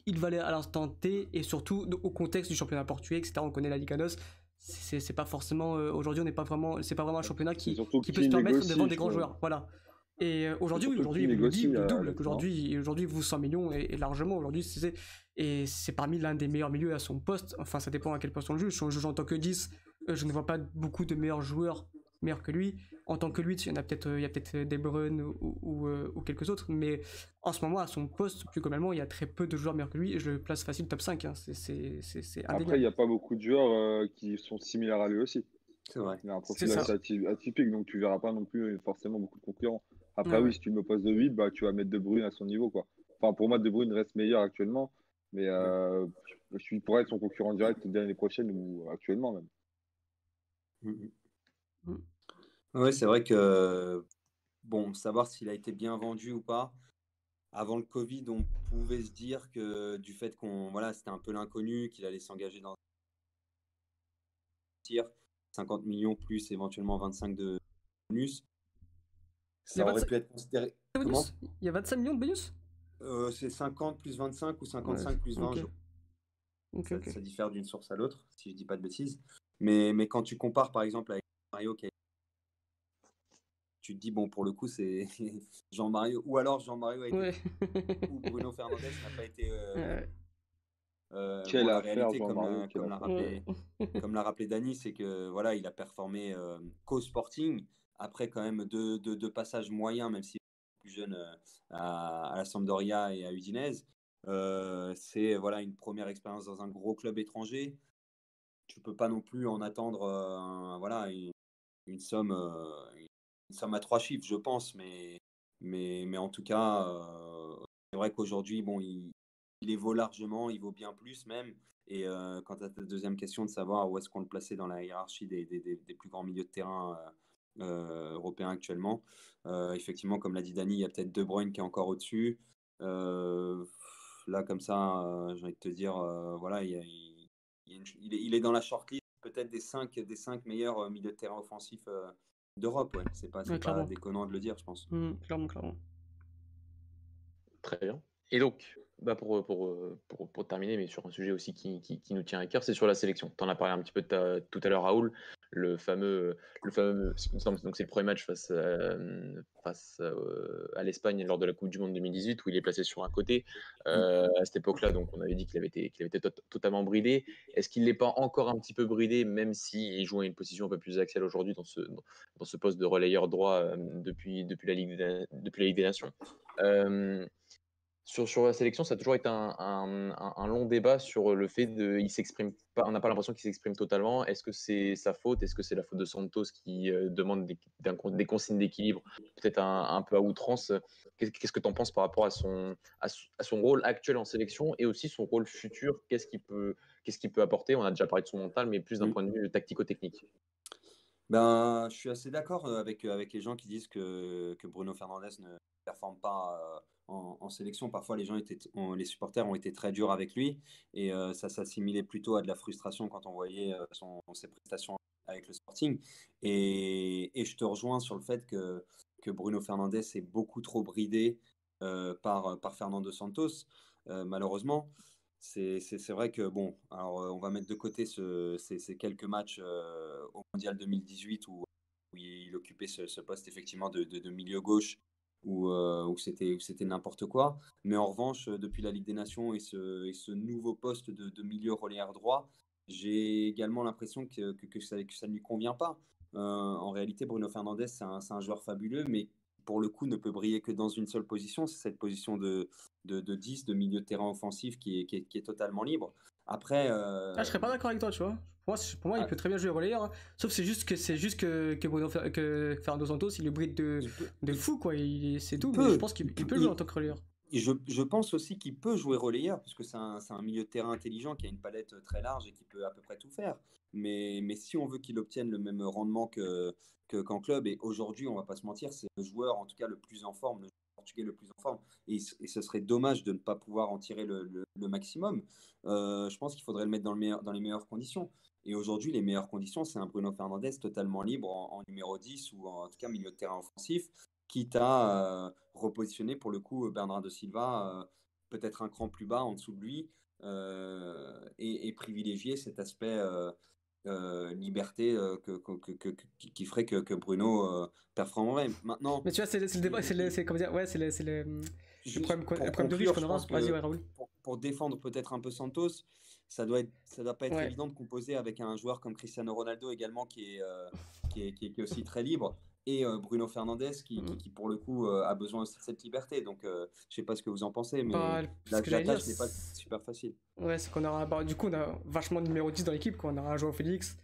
il valait à l'instant T et surtout au contexte du championnat portugais, etc. On connaît la Liga NOS. C'est pas forcément euh, aujourd'hui, on n'est pas vraiment, c'est pas vraiment un championnat qui, qui peut se permettre de vendre des grands joueurs. Voilà. Et euh, aujourd'hui, oui, aujourd'hui, il dit, double. Aujourd'hui, aujourd'hui, vous 100 millions et, largement. Aujourd'hui, c'est et c'est parmi l'un des meilleurs milieux à son poste. Enfin, ça dépend à quel poste on le juge. Si on juge en tant que 10, euh, je ne vois pas beaucoup de meilleurs joueurs meilleurs que lui. En tant que 8, il y en a peut-être, euh, il y a peut-être des Bruyne ou, ou, quelques autres. Mais en ce moment, à son poste, plus globalement, il y a très peu de joueurs meilleurs que lui. Et je le place facile top 5. Hein. C'est, Après, il n'y a pas beaucoup de joueurs qui sont similaires à lui aussi. C'est vrai. Il a un profil assez atypique, donc tu verras pas non plus forcément beaucoup de concurrents. Après, oui, si tu me poses de 8, bah, tu vas mettre De Bruyne à son niveau. Quoi. Enfin, pour moi, De Bruyne reste meilleur actuellement, mais euh, je suis pour être son concurrent direct l'année prochaine ou actuellement même. Mm, mm. Oui, c'est vrai que, bon, savoir s'il a été bien vendu ou pas, avant le Covid, on pouvait se dire que du fait qu'on, voilà, c'était un peu l'inconnu, qu'il allait s'engager dans tir, 50 millions plus éventuellement 25 de bonus, ça aurait pu être considéré. Comment? Il y a 25 millions de bonus? Euh, C'est 50 plus 25 ou 55 plus 20. ça, diffère d'une source à l'autre, si je dis pas de bêtises. Mais, mais quand tu compares par exemple avec Mario, tu te dis, bon, pour le coup, c'est <laughs> Jean-Mario, ou alors Jean-Mario ou Bruno Fernandez n'a pas été. <laughs> Euh... Euh, Quelle la réalité, comme, comme l'a rappelé, comme l'a rappelé Dany, c'est que voilà, il a performé euh, co-sporting, après quand même deux, deux, passages moyens, même si plus jeune euh, à, la Sampdoria et à Udinese. Euh, c'est voilà une première expérience dans un gros club étranger. Tu peux pas non plus en attendre euh, voilà une somme à trois chiffres, je pense, mais mais, mais en tout cas, c'est vrai qu'aujourd'hui, bon, il, il vaut largement, il vaut bien plus même. Et quant à ta deuxième question de savoir où est-ce qu'on le plaçait dans la hiérarchie des, des, des, plus grands milieux de terrain euh, européen actuellement. Effectivement, comme l'a dit Dani, il y a peut-être De Bruyne qui est encore au-dessus. Là, comme ça, j'ai envie de te dire, voilà, il, il, est, dans la shortlist peut-être des 5 des cinq meilleurs milieux de terrain offensifs d'Europe. Ouais. C'est pas, pas déconnant de le dire, je pense. Mmh, clairement, clairement. Très bien. Et donc, bah pour, pour, pour, pour, terminer, mais sur un sujet aussi qui, qui, qui nous tient à cœur, c'est sur la sélection. Tu en as parlé un petit peu tout à l'heure, Raoul le fameux, le fameux donc c'est le premier match face, à, face à l'Espagne lors de la Coupe du Monde 2018 où il est placé sur un côté. Euh, à cette époque-là, donc on avait dit qu'il avait été, qu'il avait été totalement bridé. Est-ce qu'il n'est pas encore un petit peu bridé, même s'il joue à une position un peu plus axiale aujourd'hui dans ce, dans ce poste de relayeur droit depuis, depuis, la Ligue des, depuis la Ligue des Nations? Euh, sur, sur, la sélection, ça a toujours été un, un, long débat sur le fait de, il s'exprime pas, on n'a pas l'impression qu'il s'exprime totalement. Est-ce que c'est sa faute? Est-ce que c'est la faute de Santos qui euh, demande des, des consignes d'équilibre, peut-être un, peu à outrance? Qu'est-ce que tu en penses par rapport à son, à, son rôle actuel en sélection et aussi son rôle futur? Qu'est-ce qu'il peut, qu'est-ce qu'il peut apporter? On a déjà parlé de son mental, mais plus d'un mmh. point de vue tactico-technique. Ben, je suis assez d'accord avec, avec les gens qui disent que, que Bruno Fernandez ne performe pas en, sélection. Parfois, les gens étaient, les supporters ont été très durs avec lui et euh, ça s'assimilait plutôt à de la frustration quand on voyait son, ses prestations avec le Sporting. Et, et, je te rejoins sur le fait que, que Bruno Fernandez est beaucoup trop bridé par, par Fernando Santos, malheureusement. C'est vrai que, bon, alors on va mettre de côté ce, ces, quelques matchs au Mondial 2018 où, il occupait ce, poste effectivement de, de, milieu gauche où, où c'était n'importe quoi. Mais en revanche, depuis la Ligue des Nations et ce, et ce nouveau poste de, milieu relayeur droit, j'ai également l'impression que, que, que, ça, que ça ne lui convient pas. en réalité, Bruno Fernandez, c'est un, un, joueur fabuleux, mais pour le coup, ne peut briller que dans une seule position. C'est cette position de, de, de, 10, de milieu de terrain offensif qui est, qui est, qui est totalement libre. Après. Euh... Ah, je serais pas d'accord avec toi, tu vois. Pour moi, pour moi il ah. peut très bien jouer relayeur. Hein. Sauf c'est juste que c'est juste que, que, Bruno, que Fernando Santos, il est bride de, de fou, quoi. C'est tout. mais je pense qu'il peut jouer en tant que relayeur. Je, je, pense aussi qu'il peut jouer relayeur, puisque c'est un, un, milieu de terrain intelligent qui a une palette très large et qui peut à peu près tout faire. Mais, mais si on veut qu'il obtienne le même rendement que, qu'en club, et aujourd'hui, on va pas se mentir, c'est le joueur en tout cas le plus en forme, le portugais le plus en forme. Et, ce serait dommage de ne pas pouvoir en tirer le, maximum. Euh, je pense qu'il faudrait le mettre dans, le meilleur, dans les meilleures conditions. Et aujourd'hui, les meilleures conditions, c'est un Bruno Fernandez totalement libre en, numéro 10 ou en, tout cas milieu de terrain offensif, quitte à euh, repositionner pour le coup Bernardo Silva euh, peut-être un cran plus bas en dessous de lui et, et, privilégier cet aspect liberté que, que, qui ferait que, Bruno performerait. Maintenant. Mais tu vois, c'est le débat, c'est comme dire, ouais, c'est le, le, problème, problème de riche qu'on aura. Vas-y, ouais, Raoul. Pour, pour défendre peut-être un peu Santos, ça doit être, ça doit pas être évident de composer avec un joueur comme Cristiano Ronaldo également qui est, qui, est, qui, est, aussi très libre et Bruno Fernandez qui, mmh. qui, pour le coup a besoin aussi de cette liberté. Donc je sais pas ce que vous en pensez, mais bah, la, tâche n'est pas super facile. Ouais, c'est qu'on aura bah, du coup on a vachement de numéro 10 dans l'équipe, on aura un Joao Félix,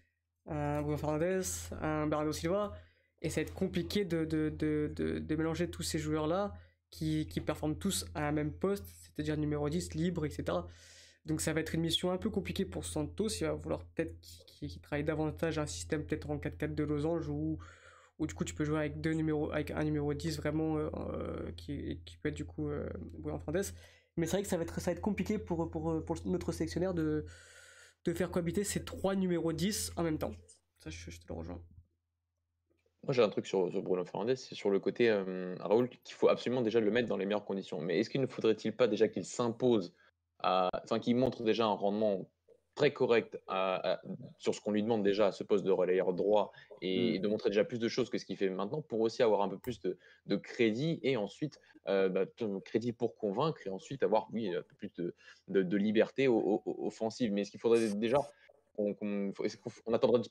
un Bruno Fernandez, un Bernardo Silva, et ça va être compliqué de, de, de, de mélanger tous ces joueurs-là qui, qui, performent tous à un même poste, c'est-à-dire numéro 10, libre, etc. Donc ça va être une mission un peu compliquée pour Santos, il va vouloir peut-être qu'il travaille davantage un système peut-être en 4-4 de losange ou où du coup tu peux jouer avec deux numéros, avec un numéro 10 vraiment euh, euh, qui, qui, peut être du coup euh, en Fernandez. Mais c'est vrai que ça va être, ça va être compliqué pour, pour, pour notre sélectionnaire de, de faire cohabiter ces trois numéros 10 en même temps. Ça, je, te le rejoins. Moi, j'ai un truc sur, Bruno Fernandez, c'est sur le côté Raoul qu'il faut absolument déjà le mettre dans les meilleures conditions. Mais est-ce qu'il ne faudrait-il pas déjà qu'il s'impose, enfin qu'il montre déjà un rendement très correct sur ce qu'on lui demande déjà à ce poste de relayeur droit et, mmh. de montrer déjà plus de choses que ce qu'il fait maintenant pour aussi avoir un peu plus de, crédit et ensuite euh, bah, crédit pour convaincre et ensuite avoir oui un peu plus de, de, liberté offensive. Mais est-ce qu'il faudrait déjà on,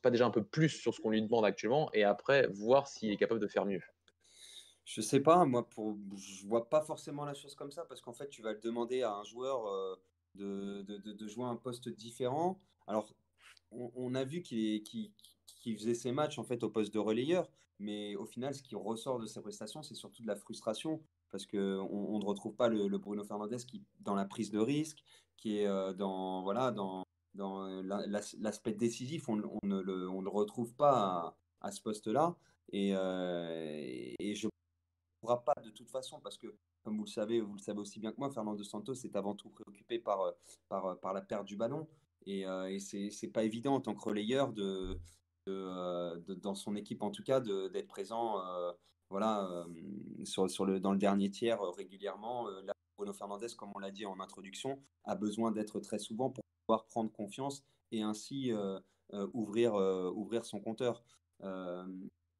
pas déjà un peu plus sur ce qu'on lui demande actuellement et après voir s'il est capable de faire mieux? Je sais pas, moi pour, je vois pas forcément la chose comme ça parce qu'en fait tu vas le demander à un joueur euh, de, de, de, jouer un poste différent. Alors, on, a vu qu'il faisait ses matchs en fait au poste de relayeur, mais au final, ce qui ressort de ses prestations, c'est surtout de la frustration parce qu'on on ne retrouve pas le, Bruno Fernandez qui dans la prise de risque, qui est euh, dans voilà dans, dans l'aspect décisif, on, ne le, on, le, retrouve pas à, ce poste-là. Et, euh, et je ne pourra pas de toute façon parce que comme vous le savez, vous le savez aussi bien que moi, Fernando Santos est avant tout préoccupé par, euh, euh, par la perte du ballon. Et, euh, et c'est pas évident en tant que relayeur de, de, dans son équipe, en tout cas, d'être présent voilà, sur, sur le, dans le dernier tiers régulièrement. Là, Bruno Fernandez, comme on l'a dit en introduction, a besoin d'être très souvent pour pouvoir prendre confiance et ainsi ouvrir, ouvrir son compteur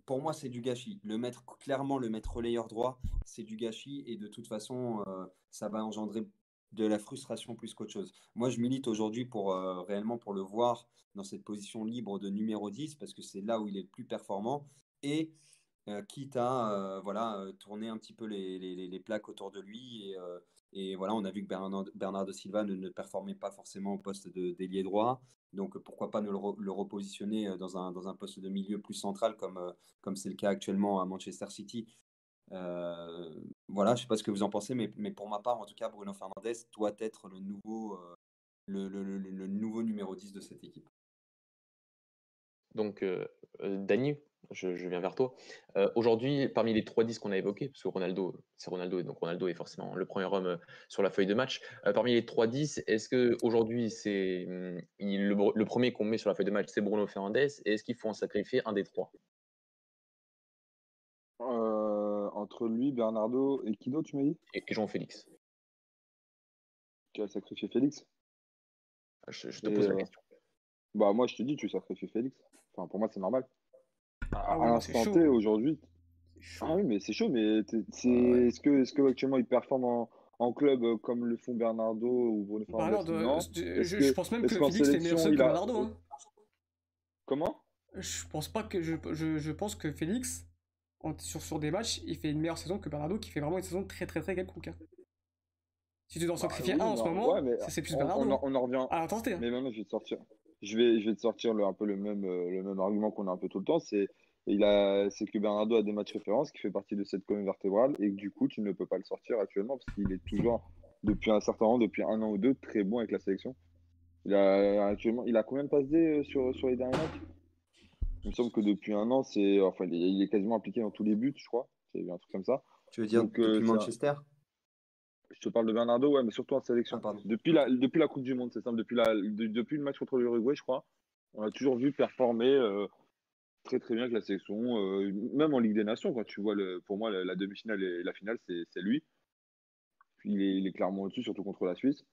pour moi, c'est du gâchis. Le mettre clairement, le mettre relayeur droit, c'est du gâchis et de toute façon, euh, ça va engendrer de la frustration plus qu'autre chose. Moi, je milite aujourd'hui pour euh, réellement pour le voir dans cette position libre de numéro 10 parce que c'est là où il est le plus performant et euh, quitte à voilà tourner un petit peu les, les, les, plaques autour de lui et, et, voilà, on a vu que Bernard, Silva ne, ne performait pas forcément au poste d'ailier droit. Donc pourquoi pas ne le, repositionner euh, dans un, dans un, poste de milieu plus central comme euh, comme c'est le cas actuellement à Manchester City? Euh, voilà, je sais pas ce que vous en pensez, mais, mais, pour ma part, en tout cas, Bruno Fernandez doit être le nouveau, le, le, le, nouveau numéro 10 de cette équipe. Donc, Dany, je, viens vers toi. Euh, aujourd'hui, parmi les trois 10 qu'on a évoqués, parce que Ronaldo, c'est Ronaldo, et donc Ronaldo est forcément le premier homme euh, sur la feuille de match. Euh, parmi les trois 10, est-ce que aujourd'hui c'est hum, le, premier qu'on met sur la feuille de match, c'est Bruno Fernandez, et est-ce qu'il faut en sacrifier un des trois? Entre lui, Bernardo et Kino, tu m'as dit? Et, Jean-Félix. Tu as sacrifié Félix? Je, je te pose Et, la question. Bah, moi, je te dis, tu sacrifies Félix. Enfin, pour moi, c'est normal. À, Ah à l'instant. T, aujourd'hui. Ah oui, mais c'est chaud, mais c'est, Ah ouais. est-ce que, est-ce que actuellement il performe en, en club euh, comme le font Bernardo ou Bruno Bah Fernandes? je, pense même que Félix était meilleur que a. Bernardo. Hein. Comment? Je pense pas que je, je, je pense que Félix, en- sur, sur des matchs, il fait une meilleure saison que Bernardo qui fait vraiment une saison très très très quelconque. hein. Si tu dois en Bah sacrifier oui, un en ce non, moment, ouais, c'est plus on, Bernardo. on, en- hein. on en revient. À l'intensité. hein. Mais maintenant, je vais te sortir. Je vais, je vais te sortir le, un peu le même, euh, le même argument qu'on a un peu tout le temps. C'est, il a, c'est que Bernardo a des matchs références qui fait partie de cette colonne vertébrale et que du coup, tu ne peux pas le sortir actuellement parce qu'il est toujours, depuis un certain temps, depuis un an ou deux, très bon avec la sélection. Il a actuellement, il a combien de passes D euh, sur, sur les derniers matchs? Il me semble que depuis un an, c'est, enfin, il est, il est quasiment impliqué dans tous les buts, je crois. C'est un truc comme ça. Tu veux dire Donc, euh, depuis ça- Manchester? Je te parle de Bernardo, ouais, mais surtout en sélection. Ah. Depuis la, depuis la Coupe du Monde, c'est simple. Depuis, la, de- depuis le match contre l'Uruguay, je crois, on a toujours vu performer euh, très très bien avec la sélection. euh, même en Ligue des Nations, quand tu vois, le, pour moi, la, la demi-finale et la finale, c'est lui. Il est, il est clairement au-dessus, surtout contre la Suisse.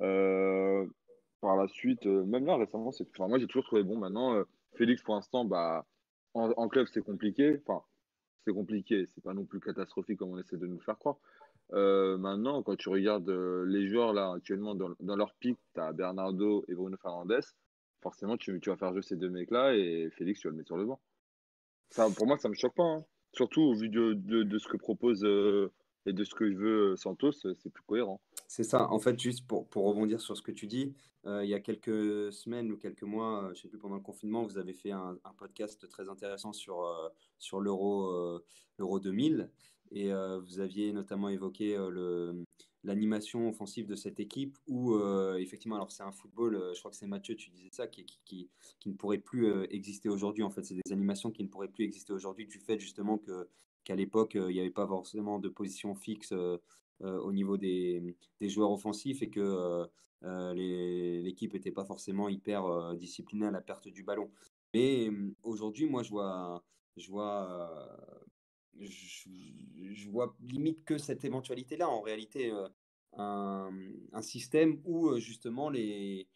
Euh, par la suite, même là, récemment, c'est, enfin, moi j'ai toujours trouvé bon. Maintenant, Félix, pour l'instant, bah, en, en club, c'est compliqué. Enfin, c'est compliqué. C'est pas non plus catastrophique comme on essaie de nous faire croire. Euh, maintenant, quand tu regardes euh, les joueurs là actuellement dans, leur pic, tu as Bernardo et Bruno Fernandes. Forcément, tu, vas faire jouer ces deux mecs-là et Félix, tu vas le mettre sur le banc. Pour moi, ça me choque pas. hein. Surtout au vu de, ce que propose euh, et de ce que veut Santos, c'est plus cohérent. C'est ça. En fait, juste pour, rebondir sur ce que tu dis, il y a quelques semaines ou quelques mois, je sais plus, pendant le confinement, vous avez fait un, podcast très intéressant sur, l'Euro 2000 et euh, vous aviez notamment évoqué euh, l'animation offensive de cette équipe où, euh, effectivement, alors c'est un football, je crois que c'est Mathieu, tu disais ça, qui, ne pourrait plus exister aujourd'hui. En fait, c'est des animations qui ne pourraient plus exister aujourd'hui du fait justement que, qu'à l'époque, il n'y avait pas forcément de position fixe. au niveau des, joueurs offensifs et que l'équipe n'était pas forcément hyper disciplinée à la perte du ballon. Mais aujourd'hui, moi, je vois, je vois, je, vois limite que cette éventualité-là. En réalité, euh, un, système où euh, justement les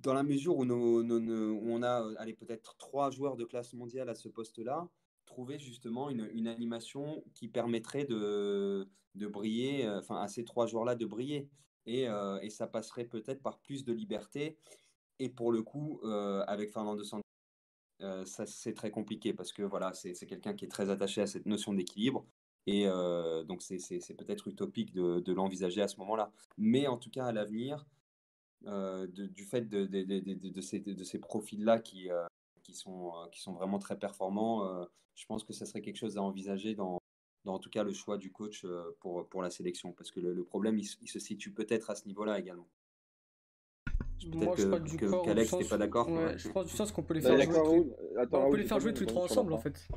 dans la mesure où, on a euh, allez, peut-être trois joueurs de classe mondiale à ce poste-là, trouver justement une, animation qui permettrait de, de briller, enfin à ces trois joueurs-là de briller. Et, et ça passerait peut-être par plus de liberté. Et pour le coup, euh, avec Fernando Santos, euh, ça c'est très compliqué parce que voilà, c'est quelqu'un qui est très attaché à cette notion d'équilibre. Et euh, donc c'est peut-être utopique de, l'envisager à ce moment-là. Mais en tout cas, à l'avenir, euh, du fait de, ces, profils-là qui, sont, vraiment très performants, je pense que ça serait quelque chose à envisager dans, en tout cas le choix du coach pour, la sélection. Parce que le, problème, il se situe peut-être à ce niveau-là également. Moi, Peut-être je suis pas que, que- n'était pas d'accord. Ouais, ouais. je pense du sens qu'on peut les Bah, faire jouer. on peut les faire pas jouer tous les trois ensemble en fin. fait.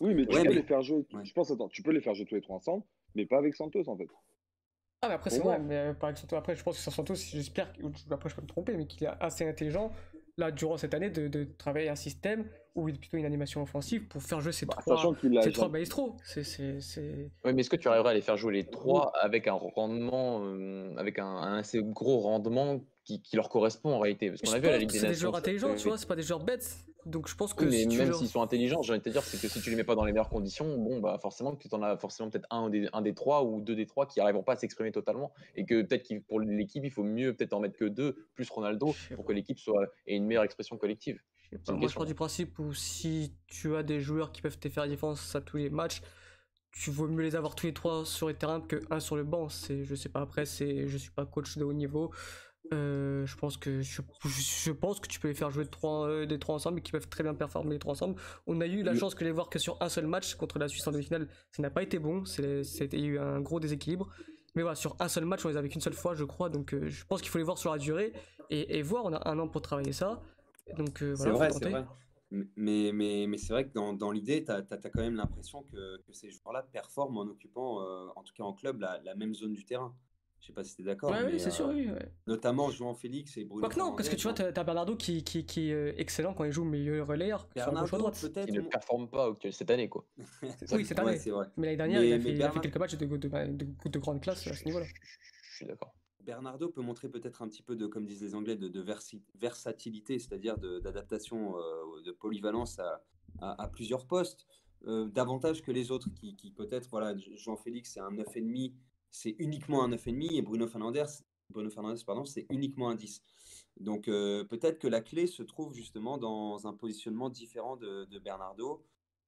Oui, mais tu Ouais, peux mais- les faire jouer. ouais. Je pense, attends, tu peux les faire jouer tous les trois ensemble, mais pas avec Santos en fait. Ah, mais après, c'est vrai, mais euh, par exemple, après, je pense que sur Santos, j'espère, que- après, je peux me tromper, mais qu'il est assez intelligent, là, durant cette année, de, de travailler un système ou plutôt une animation offensive pour faire jouer ces Bah, trois, sachant qu'il a. ces trois maestros. C'est, c'est, c'est... Oui, mais est-ce que tu arriveras à les faire jouer les trois avec un rendement, euh, avec un, un assez gros rendement qui, qui leur correspond en réalité Parce qu'on a vu à la Ligue des c'est des Nations. joueurs intelligents, tu vois, c'est pas des joueurs bêtes. Donc je pense que Oui, mais si tu même leur- s'ils sont intelligents, j'ai envie de te dire, c'est que si tu les mets pas dans les meilleures conditions, bon, bah forcément que tu en as forcément peut-être un des, un des trois ou deux des trois qui arriveront pas à s'exprimer totalement et que peut-être qu'il- pour l'équipe, il faut mieux peut-être en mettre que deux plus Ronaldo pour que l'équipe soit ait une meilleure expression collective. Pas, moi je pars du principe où si tu as des joueurs qui peuvent te faire différence à tous les matchs, tu vaut mieux les avoir tous les trois sur le terrain que un sur le banc. C'est, je sais pas, après, c'est, je suis pas coach de haut niveau. Euh, je pense que je, je pense que tu peux les faire jouer trois, euh, les trois ensemble et qui peuvent très bien performer les trois ensemble. On a eu la chance que les voir que sur un seul match contre la Suisse en demi-finale, ça n'a pas été bon. C'était eu un gros déséquilibre. Mais voilà, sur un seul match, on les avait qu'une seule fois, je crois. Donc euh, je pense qu'il faut les voir sur la durée et, et voir. On a un an pour travailler ça. Donc voilà, vrai, c'est tenter. vrai. Mais, mais, mais c'est vrai que dans, dans l'idée, tu as, quand même l'impression que, que ces joueurs-là performent en occupant, en tout cas en club, la, la même zone du terrain. Je sais pas si tu es d'accord. Ouais, oui, c'est sûr, euh, oui. ouais. Notamment João Félix et Bruno. Quoique non, parce que tu vois, t'as t'as Bernardo qui, qui, qui est euh, excellent quand il joue milieu relayeur, que à à Bernardo, droite. peut-être. Ils ne performent pas cette année, quoi. <laughs> Oui, cette année. Ouais, c'est vrai. Mais l'année dernière, Mais- il, a fait, il a fait Bernard- quelques matchs de, de, de, de grande classe à ce niveau-là. Je, suis d'accord. Bernardo peut montrer peut-être un petit peu de, comme disent les Anglais, de, de versatilité, c'est-à-dire d'adaptation, de, polyvalence à, plusieurs postes, davantage que les autres qui, qui peut-être, voilà, Jean-Félix c'est un 9,5, c'est uniquement un 9,5 et Bruno Fernandez, Bruno Fernandez pardon, c'est uniquement un 10. Donc peut-être que la clé se trouve justement dans un positionnement différent de, Bernardo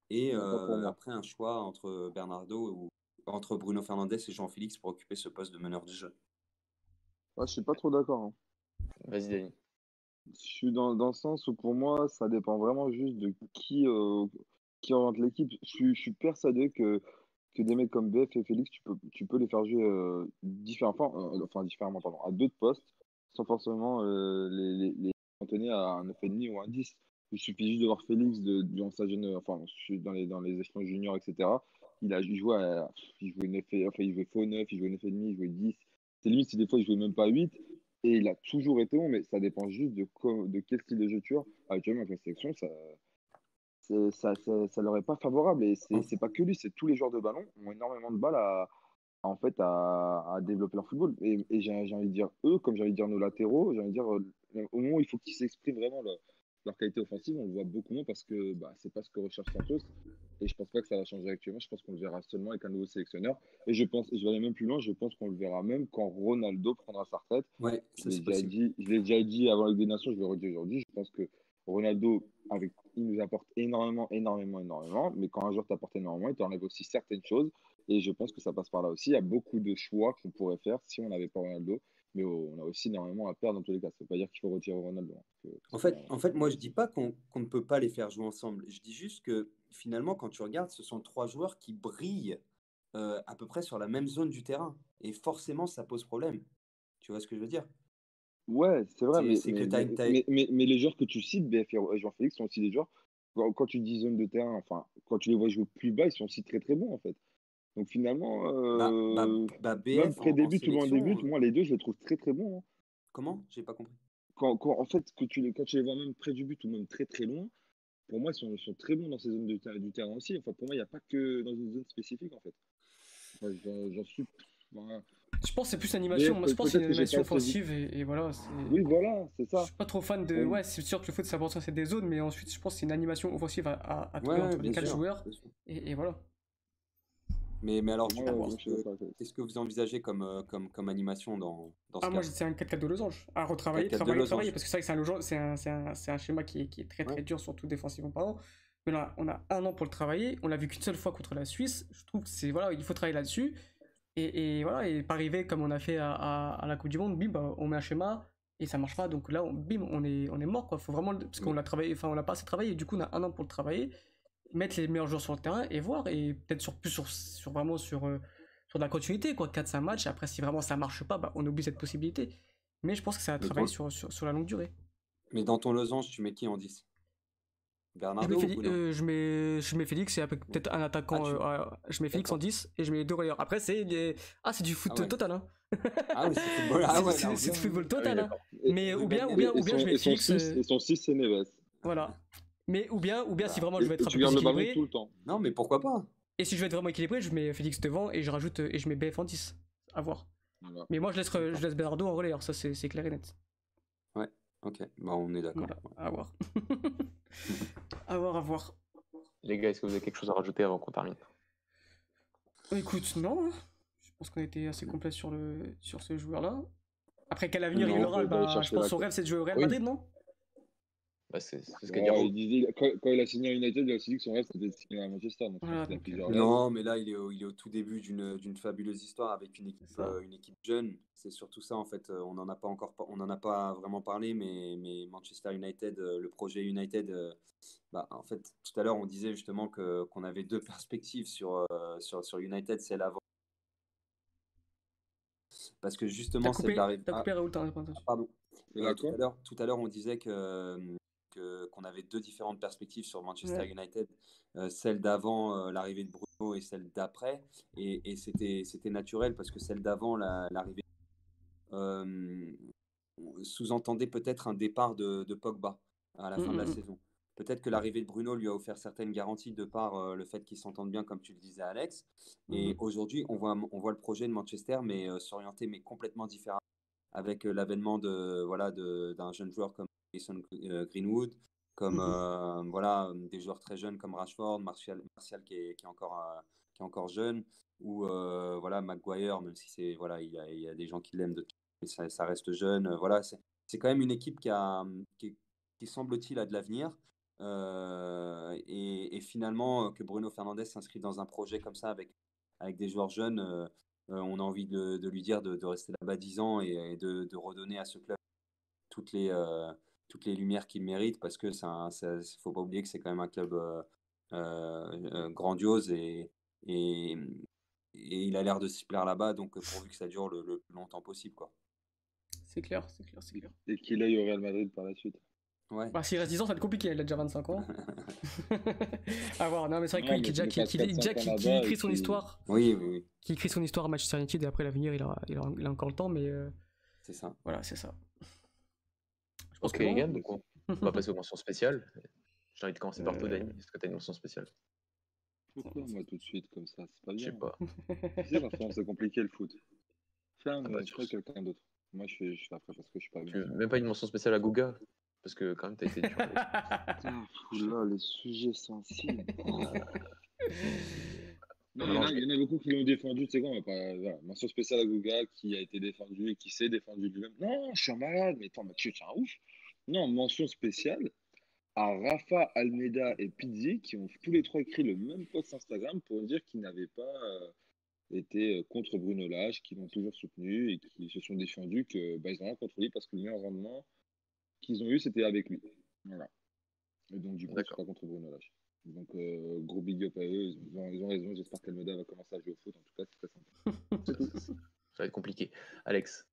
et après un choix entre Bernardo ou entre Bruno Fernandez et Jean-Félix pour occuper ce poste de meneur du jeu. Ouais, je suis pas trop d'accord. Hein. Vas-y, Dani. Je suis dans, dans le sens où pour moi, ça dépend vraiment juste de qui, euh, qui oriente l'équipe. Je, suis persuadé que, que des mecs comme BF et Félix, tu peux, tu peux les faire jouer euh, différemment, euh, enfin, différemment pardon, à d'autres postes sans forcément les, les, les cantonner à un 9,5 ou un 10. Il suffit juste de voir Félix de, sa jeune, enfin, dans les, dans les échelons juniors, etc. Il a joué, à, il jouait 9, enfin, il jouait faux 9, il jouait 9,5, il jouait 10. C'est limite si des fois il jouait même pas 8 et il a toujours été bon, mais ça dépend juste de, de quel style de jeu tu as. Actuellement, avec la sélection, ça, ça, ça, ça, leur est pas favorable. Et c'est pas que lui, c'est tous les joueurs de ballon ont énormément de balles à, en fait, à, à développer leur football. Et, et j'ai envie de dire eux, comme j'ai envie de dire nos latéraux, j'ai envie de dire euh, au moment où il faut qu'ils s'expriment vraiment leur qualité offensive, on le voit beaucoup moins parce que bah, c'est pas ce que recherche Santos. Et je pense pas que ça va changer actuellement. Je pense qu'on le verra seulement avec un nouveau sélectionneur. Et je pense, je vais aller même plus loin, je pense qu'on le verra même quand Ronaldo prendra sa retraite. Ouais, je l'ai déjà, dit, déjà dit avant avec des nations, je le redis aujourd'hui. Je pense que Ronaldo, avec, il nous apporte énormément, énormément, énormément. Mais quand un joueur t'apporte énormément, il t'enlève aussi certaines choses. Et je pense que ça passe par là aussi. Il y a beaucoup de choix qu'on pourrait faire si on n'avait pas Ronaldo mais on a aussi énormément à perdre dans tous les cas. Ça ne veut pas dire qu'il faut retirer Ronaldo. Hein, en, fait, en fait, moi, je ne dis pas qu'on ne peut pas les faire jouer ensemble. Je dis juste que finalement, quand tu regardes, ce sont trois joueurs qui brillent euh, à peu près sur la même zone du terrain. Et forcément, ça pose problème. Tu vois ce que je veux dire? Ouais, c'est vrai. Mais, mais, mais, les joueurs que tu cites, BF et Jean-Félix, sont aussi des joueurs. Quand, tu dis zone de terrain, enfin, quand tu les vois jouer plus bas, ils sont aussi très très bons en fait. Donc finalement, bah, euh, bah, bah, même pré-début, tout loin début, moi les deux, je les trouve très très bons. Hein. Comment? J'ai pas compris. Quand, quand, en fait, que tu les, quand tu les vois même près du but ou même très très loin, pour moi, ils sont, ils sont très bons dans ces zones de, du terrain aussi. Enfin, pour moi, il n'y a pas que dans une zone spécifique en fait. J'en suis. Je pense que c'est plus animation. Moi, je pense que c'est une animation offensive et, voilà. Oui, voilà, c'est ça. Je suis pas trop fan de. Ouais, c'est sûr que le foot, ça c'est des zones, mais ensuite, je pense que c'est une animation offensive à, à, trouver entre les quatre joueurs. Et, et, voilà. Mais, mais alors, qu'est-ce que vous envisagez comme, euh, comme, comme animation dans, dans ce ah, cas moi, c'est un 4-4 de losange. À retravailler, travailler. Parce que c'est vrai que c'est un, un, un, un, schéma qui est, qui est très très dur, surtout défensivement parlant. Mais là, on a un an pour le travailler. On l'a vu qu'une seule fois contre la Suisse. Je trouve que c'est voilà, il faut travailler là-dessus. Et, et, voilà, et pas arriver comme on a fait à, à, la Coupe du Monde, bim, bah, on met un schéma et ça marche pas. Donc là, on, bim, on est, on est mort quoi. Faut vraiment parce qu'on l'a travaillé, enfin on l'a pas assez travaillé. du coup, on a un an pour le travailler mettre les meilleurs joueurs sur le terrain et voir et peut-être sur plus sur, sur vraiment sur euh, sur de la continuité quoi 4 5 matchs après si vraiment ça marche pas bah, on oublie cette possibilité mais je pense que ça va travailler sur, sur, sur, la longue durée mais dans ton losange tu mets qui en 10 Bernardo je mets, euh, je mets, je mets Félix et peut-être un attaquant ah, euh, je mets Félix en 10 et je mets les deux relayeurs après c'est des... ah c'est du foot ah total hein. ah oui c'est football <laughs> ah, ouais, c'est du football total hein. mais ou bien ou bien ou bien je mets Félix et son 6 c'est Neves voilà mais ou bien, ou bien si vraiment je veux être un peu équilibré. Tout le temps. Non, mais pourquoi pas Et si je veux être vraiment équilibré, je mets Félix devant et je rajoute et je mets BF en 10. À voir. Mais moi je laisse, je laisse Bernardo en relayeur, ça c'est clair et net. Ok, bah on est d'accord. à voir. <laughs> à voir, à voir. Les gars, est-ce que vous avez quelque chose à rajouter avant qu'on termine? Écoute, non. Hein. Je pense qu'on a été assez complet sur, le, sur ce joueur-là. Après, quel avenir il aura? bah, Je pense son rêve c'est de jouer au Real Madrid, non? Bah, c'est ce il disait, quand, il a signé à United, il a aussi dit que son rêve c'était de signer à Manchester. Donc non, mais là, il est au, il est au tout début d'une fabuleuse histoire avec une équipe, euh, une équipe jeune. C'est surtout ça, en fait. Euh, on n'en a pas encore, on en a pas vraiment parlé, mais, mais Manchester United, euh, le projet United, bah, en fait, tout à l'heure, on disait justement que qu'on avait deux <laughs> perspectives sur, sur, sur United, celle avant. Parce que justement, c'est. T'as coupé Raoul, Pardon. tout à l'heure, on disait que qu'on avait deux différentes perspectives sur Manchester United, euh, celle d'avant euh, l'arrivée de Bruno et celle d'après. Et, c'était naturel parce que celle d'avant, l'arrivée, euh, sous-entendait peut-être un départ de, Pogba à la fin de la mm, mm, mm. saison. Peut-être que l'arrivée de Bruno lui a offert certaines garanties de par le fait qu'ils s'entendent bien, comme tu le disais, Alex. Et aujourd'hui, on voit, on voit le projet de Manchester, mais s'orienter mais complètement différemment avec l'avènement de voilà d'un jeune joueur comme Jason Greenwood, comme Mhm. voilà des joueurs très jeunes comme Rashford, Martial, Martial qui, est, qui est encore qui est encore jeune, ou voilà Maguire, même si c'est voilà il y, a, il y, a, des gens qui l'aiment, mais ça, ça, reste jeune. voilà, c'est quand même une équipe qui a qui, qui semble-t-il a de l'avenir. Euh, et, et, finalement, que Bruno Fernandez s'inscrit dans un projet comme ça avec, avec des joueurs jeunes, euh, on a envie de, de lui dire de, de rester là-bas 10 ans et, et de, de, redonner à ce club toutes les, euh, toutes les lumières qu'il mérite parce que ça, ne faut pas oublier que c'est quand même un club grandiose et, et, et, il a l'air de s'y plaire là-bas, donc pourvu que ça dure le, le plus longtemps possible. quoi. C'est clair, c'est clair, c'est clair. Et qu'il aille au Real Madrid par la suite. Ouais. Bah, s'il reste 10 ans, ça va être compliqué, il a déjà 25 ans. <laughs> à voir, non, mais c'est vrai Ouais, déjà, il qui, qui, 4-5 déjà, ans qui, écrit son histoire, Oui, oui, oui, qui écrit son histoire à Manchester United et après l'avenir, il a, il, a, il a encore le temps, mais euh, c'est ça. voilà, c'est ça. Je pense Ok, que gars, donc on, on va passer aux mentions spéciales. J'ai envie de commencer par toi, Euh. Dani. Est-ce que tu as une mention spéciale? Pourquoi moi tout de suite comme ça? C'est pas Je sais bien. pas. Tu sais, parfois c'est compliqué le foot. Fais un Ah bah, je ferai tu- quelqu'un d'autre. Moi je fais, je fais après parce que je suis pas Tu bien. veux même pas une mention spéciale à Gouga Parce que quand même, t'as été dur. Putain, oula, les sujets sensibles. <laughs> Non, il y, en a, je- il y en a beaucoup qui l'ont défendu, tu sais quoi, on va pas. Voilà, mention spéciale à Guga qui a été défendu et qui s'est défendu lui-même. Non, je suis un malade, mais attends, mais tu es un ouf. Non, mention spéciale à Rafa, Almeida et Pizzi qui ont tous les trois écrit le même post Instagram pour dire qu'ils n'avaient pas euh, été euh, contre Bruno Lage, qu'ils l'ont toujours soutenu et qui se sont défendus que bah, ils ont rien contre lui parce que le meilleur rendement qu'ils ont eu c'était avec lui. Voilà. Et donc du coup, c'est pas contre Bruno Lage. Donc euh, gros big up à eux, ils ont, ils ont raison, j'espère qu'Almeida va commencer à jouer au foot, en tout cas c'est très sympa. <laughs> C'est tout. Ça va être compliqué. Alex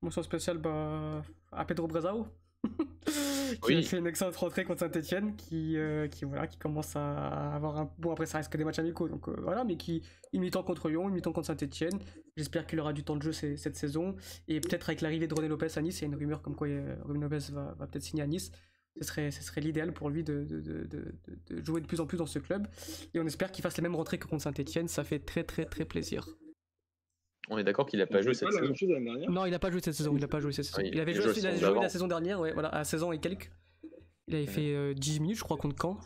Mention spéciale bah, à Pedro Brezao. <laughs> qui Oui. a fait une excellente rentrée contre Saint-Etienne, qui, euh, qui, voilà, qui commence à avoir un. Bon, après, ça reste que des matchs amicaux, donc euh, voilà, mais qui, il militant contre Lyon, il militant contre Saint-Etienne. J'espère qu'il aura du temps de jeu ces- cette saison. Et peut-être avec l'arrivée de René Lopez à Nice, il y a une rumeur comme quoi euh, René Lopez va, va peut-être signer à Nice. Ce serait, ce serait l'idéal pour lui de, de, de, de- de jouer de plus en plus dans ce club. Et on espère qu'il fasse les mêmes rentrées que contre Saint-Etienne. Ça fait très, très, très plaisir. On est d'accord qu'il a pas joué cette saison. Non, il a pas joué cette saison. Il a pas joué cette saison. Il- avait il joué, la il saison avait joué la d'avant. saison dernière, ouais, voilà, à 16 ans et quelques. Il avait fait euh, 10 minutes, je crois, contre Caen.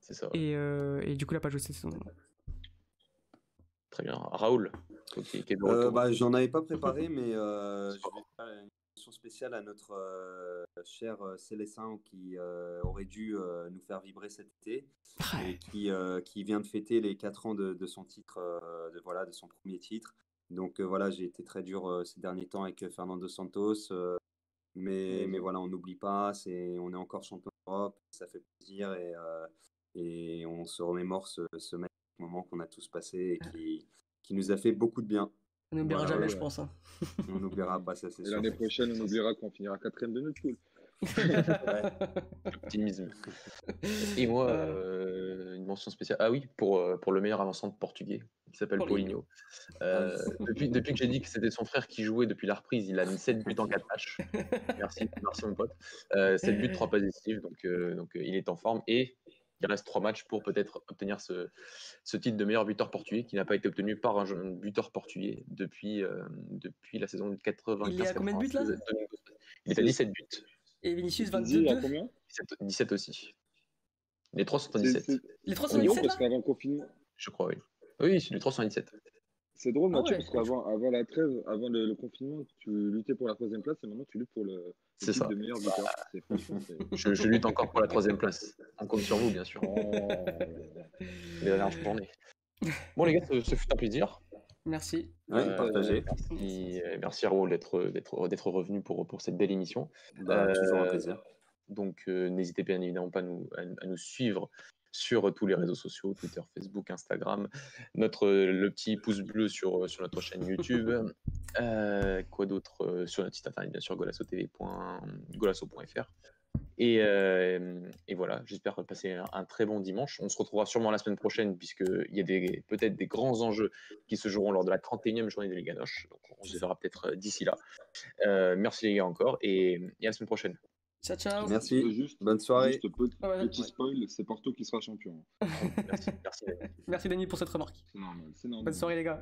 C'est ça. Et, euh, et du coup, il a pas joué cette saison. Très bien. Raoul, Euh, bah, J'en avais pas préparé, mais euh, <laughs> je vais faire une mention spéciale à notre euh, cher euh, Célestin qui euh, aurait dû euh, nous faire vibrer cet été et qui, qui vient de fêter les 4 ans de, de son titre, de, voilà, de son premier titre. Donc voilà, j'ai été très dur ces derniers temps avec Fernando Santos. mais, mais voilà, on n'oublie pas, c'est, on est encore champion d'Europe, ça fait plaisir et, et on se remémore ce, ce magnifique moment qu'on a tous passé et qui, qui nous a fait beaucoup de bien. On n'oubliera Voilà, jamais, ouais, je pense. hein. <laughs> On n'oubliera pas ça, c'est Et sûr. l'année prochaine, on oubliera qu'on finira quatrième de notre poule. <laughs> Optimisme. Et moi, Euh. euh, une mention spéciale. Ah oui, pour, euh, pour le meilleur avançant de portugais, qui s'appelle Paulinho. Paulinho. Euh, <laughs> depuis, depuis que j'ai dit que c'était son frère qui jouait depuis la reprise, il a mis 7 buts en 4 matchs. Merci, merci mon pote. Euh, 7 buts, 3 passes décisives, donc, euh, donc euh, il est en forme. Et il reste 3 matchs pour peut-être obtenir ce, ce titre de meilleur buteur portugais qui n'a pas été obtenu par un jeune buteur portugais depuis, euh, depuis la saison 95 Il est à combien de buts, là 2012. Il est à 17 buts. Et Vinicius Pizzi, il a 22 combien 17, 17 aussi. Les trois sont à C'est- 17, c'est- Les 3 C'est sont drôle 17 parce là qu'avant le confinement, je crois, oui. Oui, les trois sont à 17. C'est drôle Ah Mathieu, ouais. parce qu'avant avant la trêve, avant le, le confinement, tu luttais pour la troisième place et maintenant tu luttes pour le, le C'est ça. de meilleur buteur. C'est- <laughs> Je, je lutte encore pour la troisième place. On compte sur vous, bien sûr. <laughs> Oh. Les dernières journées. Bon, les gars, ce, ce fut un plaisir. Merci. Ouais, Euh, partagé. Merci, euh, merci Raoul d'être d'être d'être revenu pour, pour cette belle émission. Bah, toujours un euh, plaisir. Donc, euh, n'hésitez bien évidemment pas à nous, à, à nous suivre sur tous les réseaux sociaux, Twitter, Facebook, Instagram, notre, le petit pouce bleu sur, sur notre chaîne YouTube. Euh, quoi d'autre Euh, Sur notre site internet, bien sûr, golasso.fr. Et, euh, et voilà, j'espère passer un, très bon dimanche. On se retrouvera sûrement la semaine prochaine, puisqu'il y a peut-être des grands enjeux qui se joueront lors de la 31e journée de Liga Noche. Donc, on se verra peut-être euh, d'ici là. Euh, merci les gars encore, et à la semaine prochaine. Ciao, ciao. Merci. Juste, Bonne soirée. juste petit, Ouais, petit spoil, c'est Porto qui sera champion. Merci, merci. <laughs> Merci Denis pour cette remarque. C'est normal, c'est normal. Bonne soirée les gars.